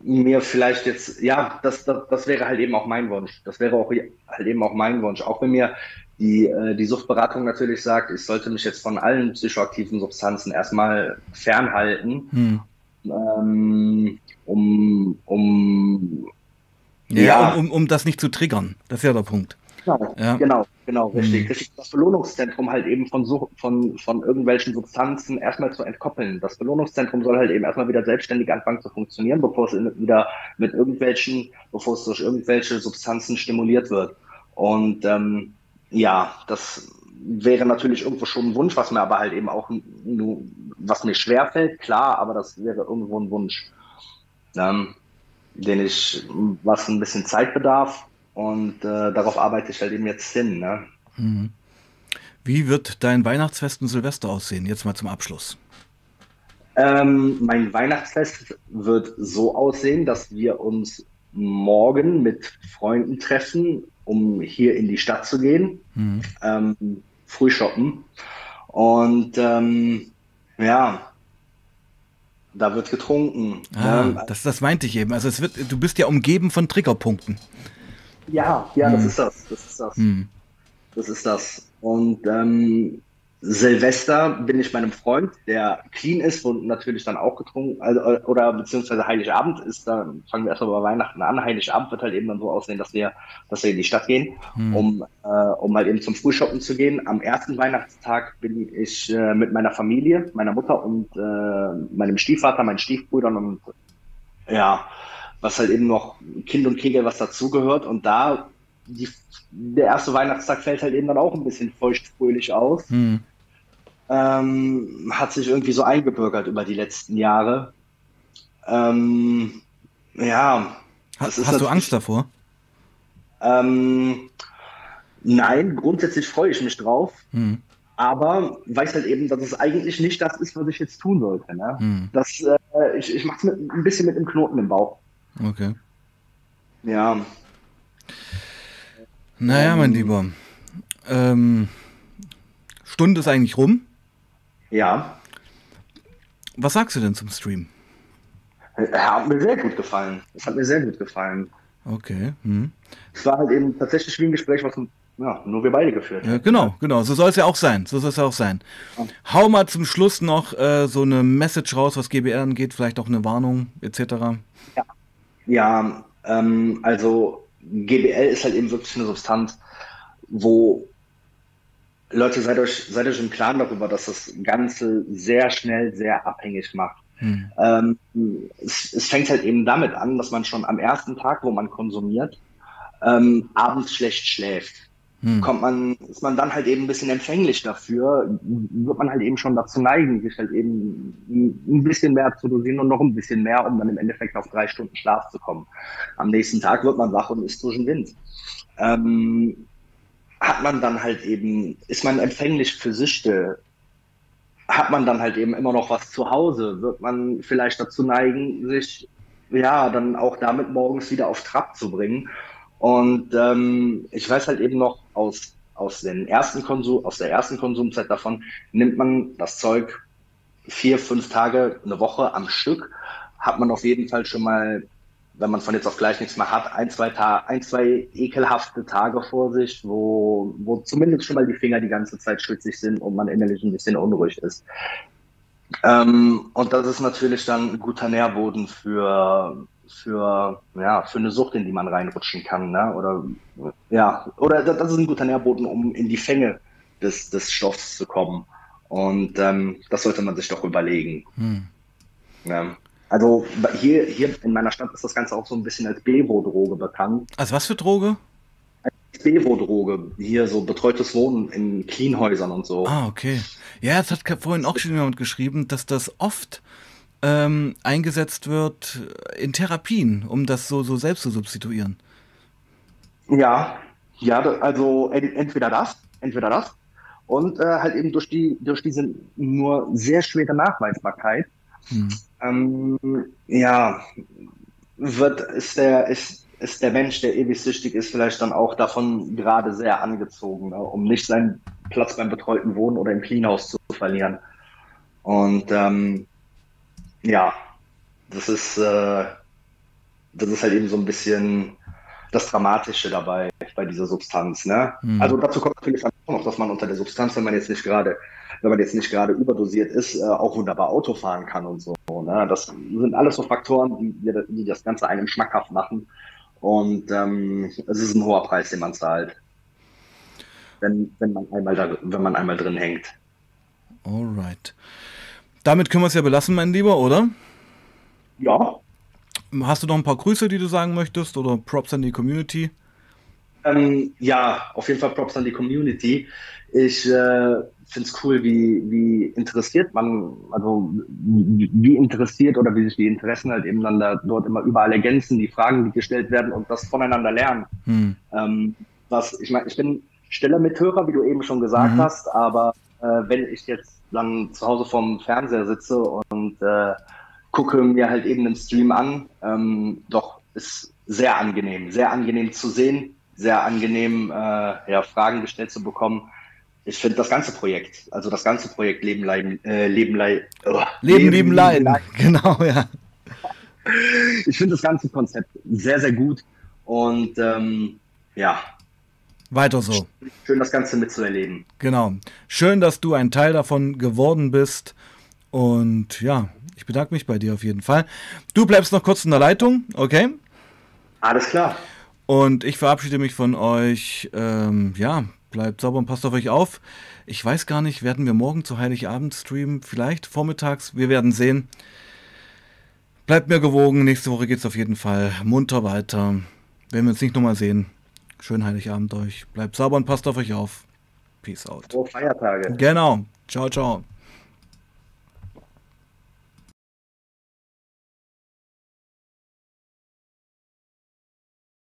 mir vielleicht jetzt, ja, das, das, das wäre halt eben auch mein Wunsch. Das wäre auch halt eben auch mein Wunsch. Auch wenn mir die, äh, die Suchtberatung natürlich sagt, ich sollte mich jetzt von allen psychoaktiven Substanzen erstmal fernhalten, hm. ähm, um, um ja, ja. Um, um, um das nicht zu triggern. Das ist ja der Punkt. Genau, ja. genau, genau, richtig. Mhm. richtig. Das Belohnungszentrum halt eben von, von, von irgendwelchen Substanzen erstmal zu entkoppeln. Das Belohnungszentrum soll halt eben erstmal wieder selbstständig anfangen zu funktionieren, bevor es wieder mit irgendwelchen, bevor es durch irgendwelche Substanzen stimuliert wird. Und ähm, ja, das wäre natürlich irgendwo schon ein Wunsch, was mir aber halt eben auch nur, was mir schwerfällt, klar, aber das wäre irgendwo ein Wunsch, ähm, den ich, was ein bisschen Zeit bedarf und äh, darauf arbeite ich halt eben jetzt hin. Ne? Mhm. Wie wird dein Weihnachtsfest und Silvester aussehen? Jetzt mal zum Abschluss. Ähm, mein Weihnachtsfest wird so aussehen, dass wir uns morgen mit Freunden treffen um hier in die Stadt zu gehen, mhm. ähm, früh shoppen. Und ähm, ja, da wird getrunken. Ah, ähm, das, das meinte ich eben. Also es wird, du bist ja umgeben von Triggerpunkten. Ja, ja, mhm. das ist das. Das ist das. Mhm. Das ist das. Und ähm, Silvester bin ich bei einem Freund, der clean ist und natürlich dann auch getrunken, also, oder beziehungsweise Heiligabend ist, da fangen wir erstmal bei Weihnachten an. Heiligabend wird halt eben dann so aussehen, dass wir, dass wir in die Stadt gehen, hm. um, äh, um halt eben zum Frühshoppen zu gehen. Am ersten Weihnachtstag bin ich äh, mit meiner Familie, meiner Mutter und äh, meinem Stiefvater, meinen Stiefbrüdern und ja, was halt eben noch Kind und Kegel was dazugehört. Und da die, der erste Weihnachtstag fällt halt eben dann auch ein bisschen feuchtfröhlich aus. Hm ähm, hat sich irgendwie so eingebürgert über die letzten Jahre. Ähm, ja. Hast, hast du Angst davor? Ähm, nein, grundsätzlich freue ich mich drauf. Hm. Aber weiß halt eben, dass es eigentlich nicht das ist, was ich jetzt tun sollte. Ne? Hm. Das, äh, ich ich mache es ein bisschen mit einem Knoten im Bauch. Okay. Ja. Naja, mein Lieber. Ähm, Stunde ist eigentlich rum. Ja. Was sagst du denn zum Stream? Er hat mir sehr gut gefallen. Es hat mir sehr gut gefallen. Okay. Hm. Es war halt eben tatsächlich wie ein Gespräch, was ja, nur wir beide geführt haben. Ja, genau, genau. So soll es ja auch sein. So soll es ja auch sein. Ja. Hau mal zum Schluss noch äh, so eine Message raus, was GBR angeht, vielleicht auch eine Warnung etc. Ja, ja ähm, also GBL ist halt eben wirklich eine Substanz, wo Leute, seid euch, seid euch im Klaren darüber, dass das Ganze sehr schnell sehr abhängig macht. Hm. Ähm, es, es, fängt halt eben damit an, dass man schon am ersten Tag, wo man konsumiert, ähm, abends schlecht schläft. Hm. Kommt man, ist man dann halt eben ein bisschen empfänglich dafür, wird man halt eben schon dazu neigen, sich halt eben ein bisschen mehr zu dosieren und noch ein bisschen mehr, um dann im Endeffekt auf drei Stunden Schlaf zu kommen. Am nächsten Tag wird man wach und ist durch den Wind. Ähm, hat man dann halt eben, ist man empfänglich für Süchte, hat man dann halt eben immer noch was zu Hause, wird man vielleicht dazu neigen, sich ja dann auch damit morgens wieder auf Trab zu bringen. Und ähm, ich weiß halt eben noch aus, aus, den ersten Konsum, aus der ersten Konsumzeit davon, nimmt man das Zeug vier, fünf Tage, eine Woche am Stück, hat man auf jeden Fall schon mal wenn man von jetzt auf gleich nichts mehr hat, ein, zwei, Ta ein, zwei ekelhafte Tage vor sich, wo, wo zumindest schon mal die Finger die ganze Zeit schwitzig sind und man innerlich ein bisschen unruhig ist. Ähm, und das ist natürlich dann ein guter Nährboden für, für, ja, für eine Sucht, in die man reinrutschen kann. Ne? Oder, ja, oder das ist ein guter Nährboden, um in die Fänge des, des Stoffs zu kommen. Und ähm, das sollte man sich doch überlegen. Hm. Ja. Also hier, hier in meiner Stadt ist das Ganze auch so ein bisschen als Bevo-Droge bekannt. Als was für Droge? Als Bevo-Droge. Hier so betreutes Wohnen in Cleanhäusern und so. Ah, okay. Ja, es hat vorhin auch schon jemand geschrieben, dass das oft ähm, eingesetzt wird in Therapien, um das so, so selbst zu substituieren. Ja, ja, also entweder das, entweder das Und äh, halt eben durch die, durch diese nur sehr schwere Nachweisbarkeit, hm. Ähm, ja, wird, ist der, ist, ist der Mensch, der ewig süchtig ist, vielleicht dann auch davon gerade sehr angezogen, ne, um nicht seinen Platz beim betreuten Wohnen oder im Cleanhaus zu verlieren. Und ähm, ja, das ist, äh, das ist halt eben so ein bisschen das Dramatische dabei bei dieser Substanz. Ne? Mhm. Also dazu kommt natürlich auch noch, dass man unter der Substanz, wenn man jetzt nicht gerade, wenn man jetzt nicht gerade überdosiert ist, äh, auch wunderbar Auto fahren kann und so. Ne? Das sind alles so Faktoren, die, die das Ganze einem schmackhaft machen. Und ähm, es ist ein hoher Preis, den man zahlt, wenn, wenn, man einmal da, wenn man einmal drin hängt. Alright. Damit können wir es ja belassen, mein Lieber, oder? Ja. Hast du noch ein paar Grüße, die du sagen möchtest oder Props an die Community? Ähm, ja, auf jeden Fall Props an die Community. Ich äh, finde es cool, wie, wie interessiert man, also wie interessiert oder wie sich die Interessen halt eben dann da dort immer überall ergänzen, die Fragen, die gestellt werden und das voneinander lernen. Hm. Ähm, was, ich meine, ich bin stiller Mithörer, wie du eben schon gesagt mhm. hast, aber äh, wenn ich jetzt dann zu Hause vorm Fernseher sitze und äh, gucke mir halt eben den Stream an. Ähm, doch ist sehr angenehm, sehr angenehm zu sehen, sehr angenehm, äh, ja, Fragen gestellt zu bekommen. Ich finde das ganze Projekt, also das ganze Projekt Leben, Leiden, äh, Leben, Leid, oh, Leben, Leben, Leiden, Leiden. genau, ja. Ich finde das ganze Konzept sehr, sehr gut und ähm, ja. Weiter so. Schön, das Ganze mitzuerleben. Genau. Schön, dass du ein Teil davon geworden bist. Und ja, ich bedanke mich bei dir auf jeden Fall. Du bleibst noch kurz in der Leitung, okay? Alles klar. Und ich verabschiede mich von euch. Ähm, ja, bleibt sauber und passt auf euch auf. Ich weiß gar nicht, werden wir morgen zu Heiligabend streamen? Vielleicht vormittags? Wir werden sehen. Bleibt mir gewogen. Nächste Woche geht es auf jeden Fall munter weiter. Wenn wir uns nicht nochmal sehen, schönen Heiligabend euch. Bleibt sauber und passt auf euch auf. Peace out. Frohe Feiertage. Genau. Ciao, ciao.